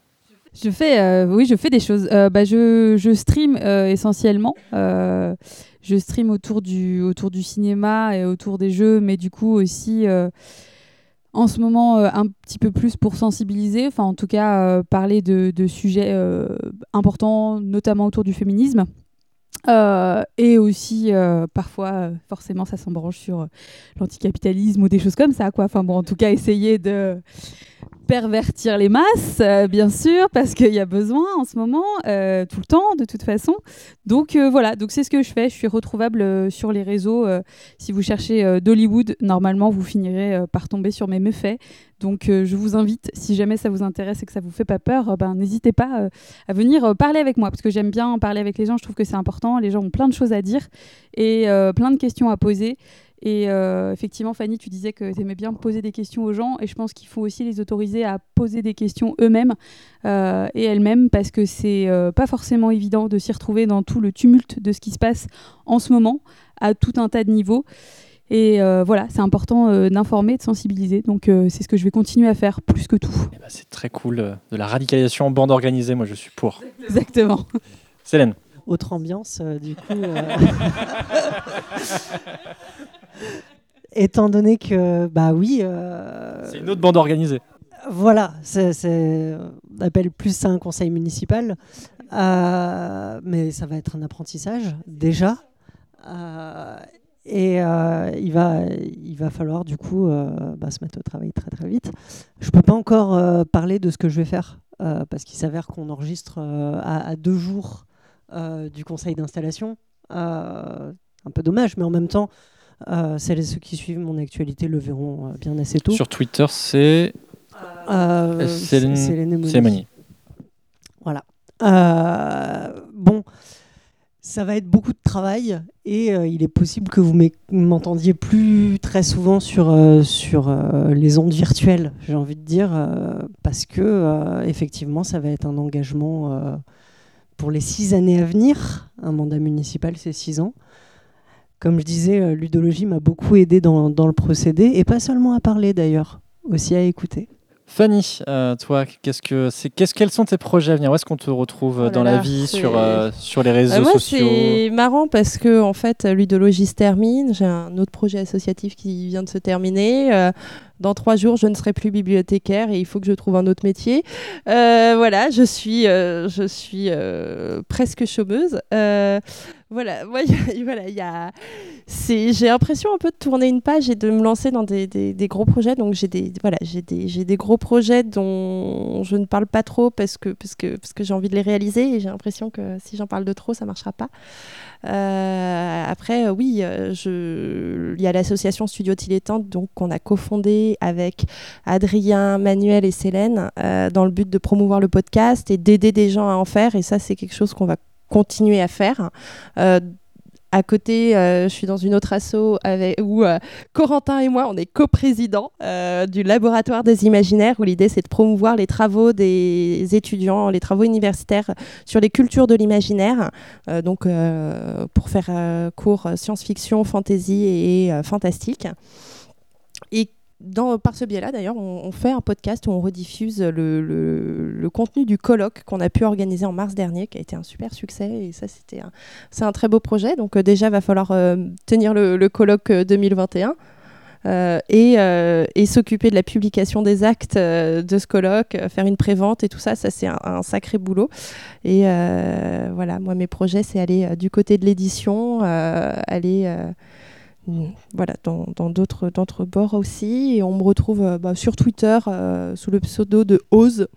Je fais oui je fais des choses. bah, je, je stream essentiellement. je stream autour du autour du cinéma et autour des jeux mais du coup aussi en ce moment un petit peu plus pour sensibiliser, enfin en tout cas parler de, de sujets importants notamment autour du féminisme. Euh, et aussi, euh, parfois, euh, forcément, ça s'embranche sur l'anticapitalisme ou des choses comme ça. Quoi. Enfin, bon, en tout cas, essayer de pervertir les masses, bien sûr, parce qu'il y a besoin en ce moment, tout le temps, de toute façon. Donc voilà, donc c'est ce que je fais. Je suis retrouvable sur les réseaux. si vous cherchez d'Hollywood, normalement, vous finirez par tomber sur mes méfaits. Donc euh, je vous invite, si jamais ça vous intéresse et que ça vous fait pas peur, euh, ben, n'hésitez pas euh, à venir parler avec moi, parce que j'aime bien parler avec les gens, je trouve que c'est important, les gens ont plein de choses à dire et plein de questions à poser. Et effectivement, Fanny, tu disais que tu aimais bien poser des questions aux gens, et je pense qu'il faut aussi les autoriser à poser des questions eux-mêmes et elles-mêmes, parce que c'est pas forcément évident de s'y retrouver dans tout le tumulte de ce qui se passe en ce moment, à tout un tas de niveaux. Et euh, voilà, c'est important euh, d'informer, de sensibiliser. Donc euh, c'est ce que je vais continuer à faire plus que tout. Eh ben, c'est très cool. euh, De la radicalisation en bande organisée, moi je suis pour. Exactement. Célène. Autre ambiance, euh, du coup. Étant donné que, bah oui. euh, C'est une autre bande organisée. Voilà, c'est, c'est- on appelle plus ça un conseil municipal, Euh, mais ça va être un apprentissage déjà. Euh, et il, va, il va falloir du coup bah, se mettre au travail très très vite. Je peux pas encore parler de ce que je vais faire parce qu'il s'avère qu'on enregistre à, à deux jours du conseil d'installation. Un peu dommage, mais en même temps, celles et ceux qui suivent mon actualité le verront euh, bien assez tôt. Sur Twitter, c'est. Euh, Céline- Céline. Voilà. Euh, bon, ça va être beaucoup de travail et euh, il est possible que vous m'entendiez plus très souvent sur, euh, sur euh, les ondes virtuelles, j'ai envie de dire, euh, parce que euh, effectivement, ça va être un engagement euh, pour les six années à venir. Un mandat municipal, c'est six ans. Comme je disais, euh, ludologie m'a beaucoup aidé dans, dans le procédé et pas seulement à parler d'ailleurs, aussi à écouter. Fanny, euh, toi, qu'est-ce que c'est, qu'est-ce, quels sont tes projets à venir? Où est-ce qu'on te retrouve Oh là dans la vie, sur, euh, sur les réseaux Euh, moi, sociaux? c'est marrant parce que en fait, l'udologie se termine. J'ai un autre projet associatif qui vient de se terminer. Dans trois jours, je ne serai plus bibliothécaire et il faut que je trouve un autre métier. Euh, voilà, je suis, euh, je suis euh, presque chômeuse. Voilà, voilà, a, j'ai l'impression un peu de tourner une page et de me lancer dans des, gros projets. Donc j'ai des, voilà, des, des gros projets dont je ne parle pas trop parce que, parce que, parce que j'ai envie de les réaliser et j'ai l'impression que si j'en parle de trop, ça marchera pas. Euh, après, euh, oui, euh, je... il y a l'association Studio Dilettante donc qu'on a cofondée avec Adrien, Manuel et Célène dans le but de promouvoir le podcast et d'aider des gens à en faire. Et ça, c'est quelque chose qu'on va continuer à faire. Euh, à côté, euh, je suis dans une autre asso où euh, Corentin et moi, on est coprésidents euh, du laboratoire des imaginaires, où l'idée c'est de promouvoir les travaux des étudiants, les travaux universitaires sur les cultures de l'imaginaire. Euh, donc, pour faire cours science-fiction, fantasy et fantastique. Par ce biais-là, d'ailleurs, on, fait un podcast où on rediffuse le, contenu du colloque qu'on a pu organiser en mars dernier, qui a été un super succès. Et ça, c'était un, c'est un très beau projet. Donc euh, déjà, va falloir euh, tenir le, colloque euh, 2021. euh, et, euh, et s'occuper de la publication des actes de ce colloque, faire une prévente et tout ça, ça c'est un, un sacré boulot. Et voilà, moi mes projets c'est aller du côté de l'édition, aller voilà, dans d'autres d'autres bords aussi. Et on me retrouve euh, bah, sur Twitter euh, sous le pseudo de Ose.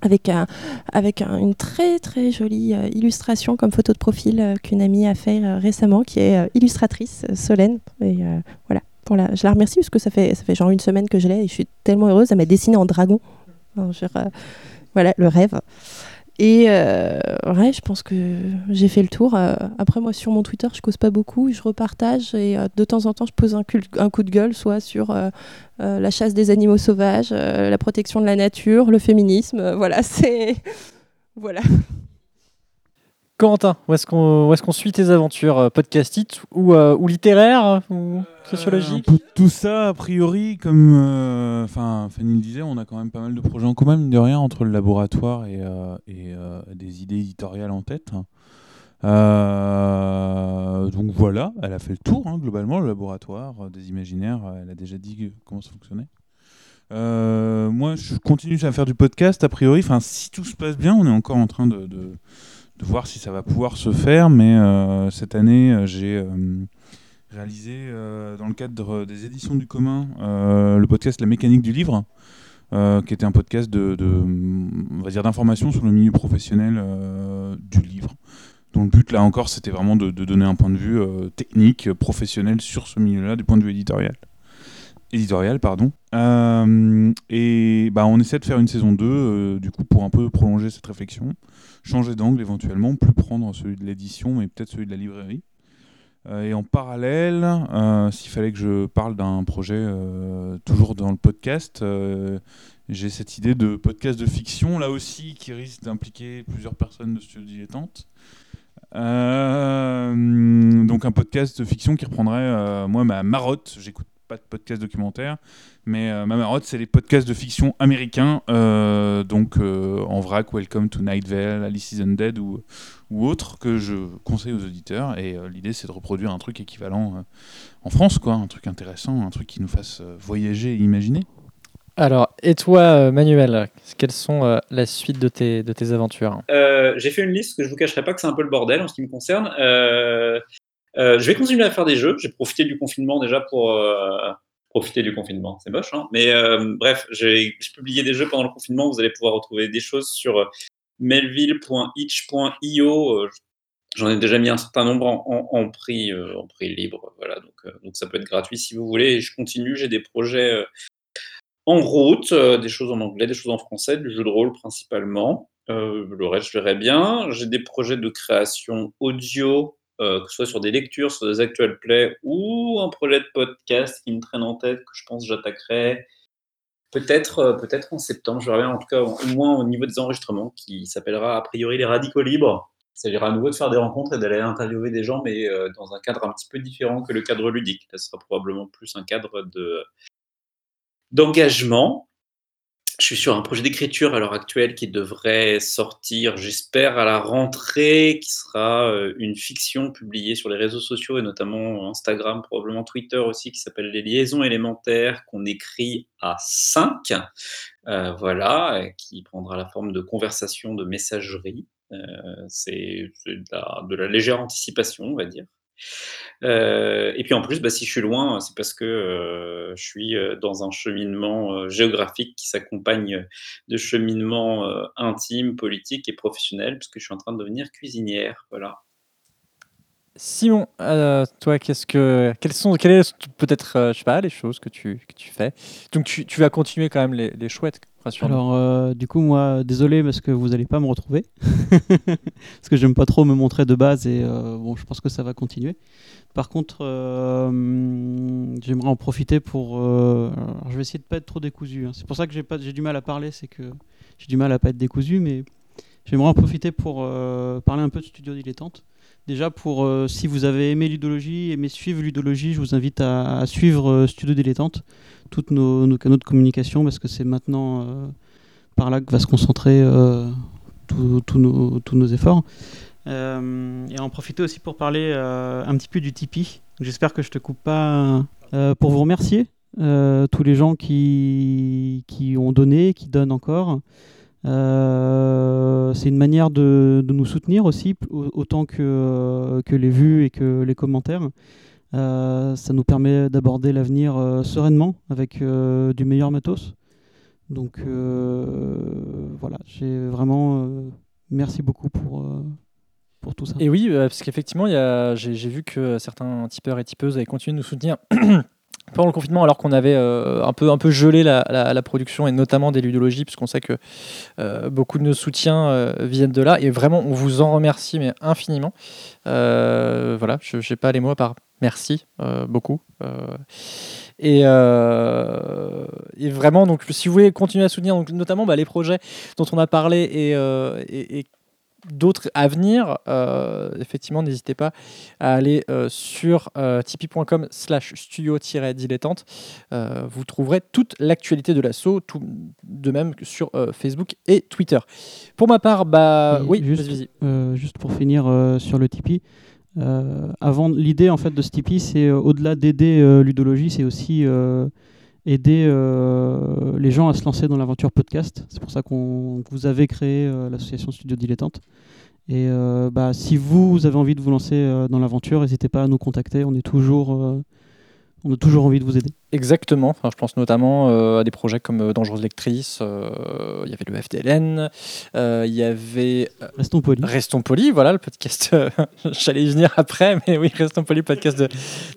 Avec, un, avec un- une très très jolie euh, illustration comme photo de profil qu'une amie a fait récemment, qui est illustratrice, Solène. Et voilà, pour je la remercie parce que ça fait, ça fait genre une semaine que je l'ai et je suis tellement heureuse. Elle m'a dessiné en dragon. Voilà, le rêve. Et euh, ouais, je pense que j'ai fait le tour. Euh, après, moi, sur mon Twitter, je cause pas beaucoup. Je repartage et euh, de temps en temps, je pose un, un coup de gueule, soit sur la chasse des animaux sauvages, la protection de la nature, le féminisme. Voilà, c'est. Voilà. Corentin, où est-ce qu'on suit tes aventures euh, Podcastites ou, euh, ou littéraires ou sociologiques peu tout ça, a priori, comme euh, enfin Fanny le disait, on a quand même pas mal de projets en commun, mine de rien, entre le laboratoire et, euh, euh, des idées éditoriales en tête. Euh, donc voilà, elle a fait le tour, hein, globalement, le laboratoire euh, des imaginaires, euh, elle a déjà dit comment ça fonctionnait. Euh, moi, je continue à faire du podcast, a priori, enfin, si tout se passe bien, on est encore en train de- de voir si ça va pouvoir se faire, mais euh, cette année, euh, j'ai euh, réalisé dans le cadre des éditions du commun le podcast La mécanique du livre, qui était un podcast de, on va dire d'information sur le milieu professionnel du livre. dont le but là encore c'était vraiment de, donner un point de vue technique, professionnel sur ce milieu-là du point de vue éditorial. Éditorial, pardon. Euh, et bah, on essaie de faire une saison 2, euh, du coup, pour un peu prolonger cette réflexion, changer d'angle éventuellement, plus prendre celui de l'édition, mais peut-être celui de la librairie. Euh, et en parallèle, s'il fallait que je parle d'un projet toujours dans le podcast, j'ai cette idée de podcast de fiction, là aussi, qui risque d'impliquer plusieurs personnes de studio dilettante. Donc un podcast de fiction qui reprendrait, moi, ma marotte. J'écoute pas de podcast documentaire, mais euh, ma marotte, c'est les podcasts de fiction américains. euh, donc euh, en vrac, Welcome to Night Vale, Alice is Undead ou, ou autres que je conseille aux auditeurs. Et euh, l'idée, c'est de reproduire un truc équivalent euh, en France, quoi, un truc intéressant, un truc qui nous fasse euh, voyager et imaginer. Alors, et toi, Manuel, quelles sont euh, la suite de tes, de tes aventures? Euh, j'ai fait une liste que je vous cacherai pas que c'est un peu le bordel en ce qui me concerne. Euh, je vais continuer à faire des jeux. J'ai profité du confinement déjà pour euh, profiter du confinement. C'est moche, hein Mais euh, bref, j'ai publié des jeux pendant le confinement. Vous allez pouvoir retrouver des choses sur melville.itch.io. J'en ai déjà mis un certain nombre en, prix, en prix libre. Voilà, donc, ça peut être gratuit si vous voulez. Et je continue. J'ai des projets en route, des choses en anglais, des choses en français, du jeu de rôle principalement. Le reste, je verrai bien. J'ai des projets de création audio, euh, que ce soit sur des lectures, sur des actual plays ou un projet de podcast qui me traîne en tête, que je pense que j'attaquerai peut-être euh, peut-être en septembre. Je bien, en tout cas, au moins au niveau des enregistrements, qui s'appellera a priori Les Radicaux Libres. Il s'agira à nouveau de faire des rencontres et d'aller interviewer des gens, mais euh, dans un cadre un petit peu différent que le cadre ludique. Là, ce sera probablement plus un cadre de d'engagement. Je suis sur un projet d'écriture à l'heure actuelle qui devrait sortir, j'espère, à la rentrée, qui sera euh, une fiction publiée sur les réseaux sociaux et notamment Instagram, probablement Twitter aussi, qui s'appelle Les liaisons élémentaires, qu'on écrit à 5, euh, voilà, qui prendra la forme de conversation, de messagerie. Euh, c'est de la légère anticipation, on va dire. Euh, et puis en plus, bah, si je suis loin, c'est parce que euh, je suis euh, dans un cheminement géographique qui s'accompagne de cheminement euh, intime, politique et professionnel, puisque je suis en train de devenir cuisinière. Voilà. Simon, euh, toi, qu'est-ce que, quelles sont, quelles peut-être, euh, je sais pas, les choses que tu, que tu fais? Donc, tu, vas continuer quand même les, les chouettes. Alors, euh, du coup, moi, désolé parce que vous n'allez pas me retrouver. parce que j'aime pas trop me montrer de base et bon, je pense que ça va continuer. Par contre, j'aimerais en profiter pour. alors, je vais essayer de pas être trop décousu. hein. C'est pour ça que j'ai pas, j'ai du mal à parler, c'est que j'ai du mal à pas être décousu, mais j'aimerais en profiter pour parler un peu de Studio Dilettante. Déjà, pour euh, si vous avez aimé Ludologie, aimé suivre Ludologie, je vous invite à, suivre euh, Studio Dilettante, tous nos, canaux de communication, parce que c'est maintenant euh, par là que va se concentrer tous nos, efforts. Et en profiter aussi pour parler un petit peu du Tipeee. J'espère que je te coupe pas pour vous remercier tous les gens qui ont donné, qui donnent encore. Euh, c'est une manière de, nous soutenir aussi, autant que, euh, que les vues et que les commentaires. Euh, ça nous permet d'aborder l'avenir sereinement avec du meilleur matos. Donc voilà, j'ai vraiment merci beaucoup pour, pour tout ça. Et oui, parce qu'effectivement, j'ai vu que certains tipeurs et tipeuses avaient continué de nous soutenir pendant le confinement, alors qu'on avait euh, un, peu, un peu gelé la, la- production, et notamment des ludologies, puisqu'on sait que euh, beaucoup de nos soutiens euh, viennent de là. Et vraiment, on vous en remercie, mais infiniment. Voilà, je n'ai pas les mots à part merci beaucoup. Et, et vraiment, donc, si vous voulez continuer à soutenir, donc, notamment bah, les projets dont on a parlé et, et- et d'autres à venir, euh, effectivement, n'hésitez pas à aller euh, sur euh, tipeee.com slash studio-dilettante. Euh, vous trouverez toute l'actualité de l'assaut, tout de même que sur Facebook et Twitter. Pour ma part, bah oui, juste, pour finir sur le Tipeee. avant, l'idée en fait de ce Tipeee, c'est au-delà d'aider Ludologie, c'est aussi aider euh, les gens à se lancer dans l'aventure podcast. C'est pour ça qu'on vous avez créé euh, l'association Studio Dilettante. Et euh, bah, si vous avez envie de vous lancer dans l'aventure, n'hésitez pas à nous contacter. On est toujours, on a toujours envie de vous aider. Exactement. Enfin, je pense notamment euh, à des projets comme euh, Dangereuse Lectrice. euh, Il y avait le FDLN. euh, Il y avait. euh, Restons polis. Restons polis, voilà le podcast. euh, J'allais y venir après, mais oui, Restons polis, podcast de,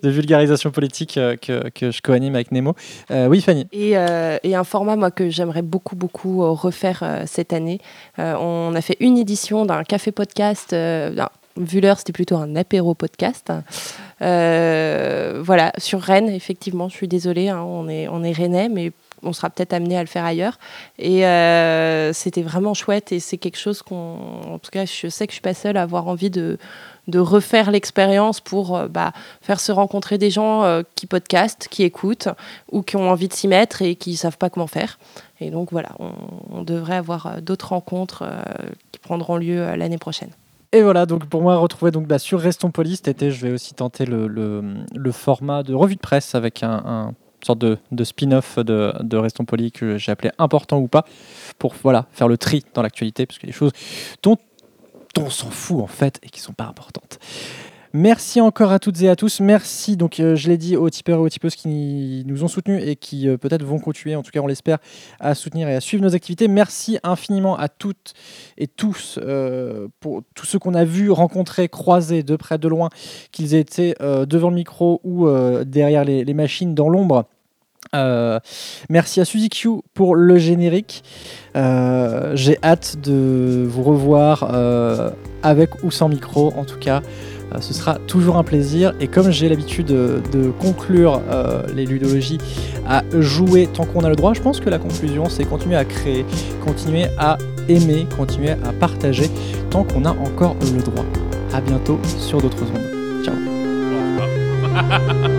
de vulgarisation politique euh, que, que je co-anime avec Nemo. Euh, oui, Fanny. Et, euh, et un format moi que j'aimerais beaucoup beaucoup refaire euh, cette année. Euh, on a fait une édition d'un café podcast. euh, vu l'heure, c'était plutôt un apéro podcast. Euh, voilà, sur Rennes, effectivement, je suis désolée, hein, on est on est rennais, mais on sera peut-être amené à le faire ailleurs. Et euh, c'était vraiment chouette et c'est quelque chose qu'on, en tout cas, je sais que je suis pas seule à avoir envie de refaire l'expérience pour euh, bah, faire se rencontrer des gens qui podcastent, qui écoutent ou qui ont envie de s'y mettre et qui ne savent pas comment faire. Et donc voilà, on, devrait avoir d'autres rencontres qui prendront lieu l'année prochaine. Et voilà, donc pour moi, retrouver donc, bah, sur Restons Polis cet été, je vais aussi tenter le, le- format de revue de presse avec un, un sorte de, de spin-off de, de Restons Polis que j'ai appelé important ou pas, pour voilà, faire le tri dans l'actualité, parce a des choses dont on s'en fout en fait et qui sont pas importantes. Merci encore à toutes et à tous. Merci, donc euh, je l'ai dit aux tipeurs et aux tipeuses qui nous ont soutenus et qui euh, peut-être vont continuer, en tout cas on l'espère, à soutenir et à suivre nos activités. Merci infiniment à toutes et tous euh, pour tous ceux qu'on a vus, rencontrés, croisés de près, de loin, qu'ils aient été devant le micro ou derrière les, machines dans l'ombre. Merci à Suzy Q pour le générique. J'ai hâte de vous revoir avec ou sans micro. En tout cas, ce sera toujours un plaisir. Et comme j'ai l'habitude de, de conclure euh, les ludologies à jouer tant qu'on a le droit, je pense que la conclusion, c'est continuer à créer, continuer à aimer, continuer à partager tant qu'on a encore le droit. À bientôt sur d'autres ondes. Ciao.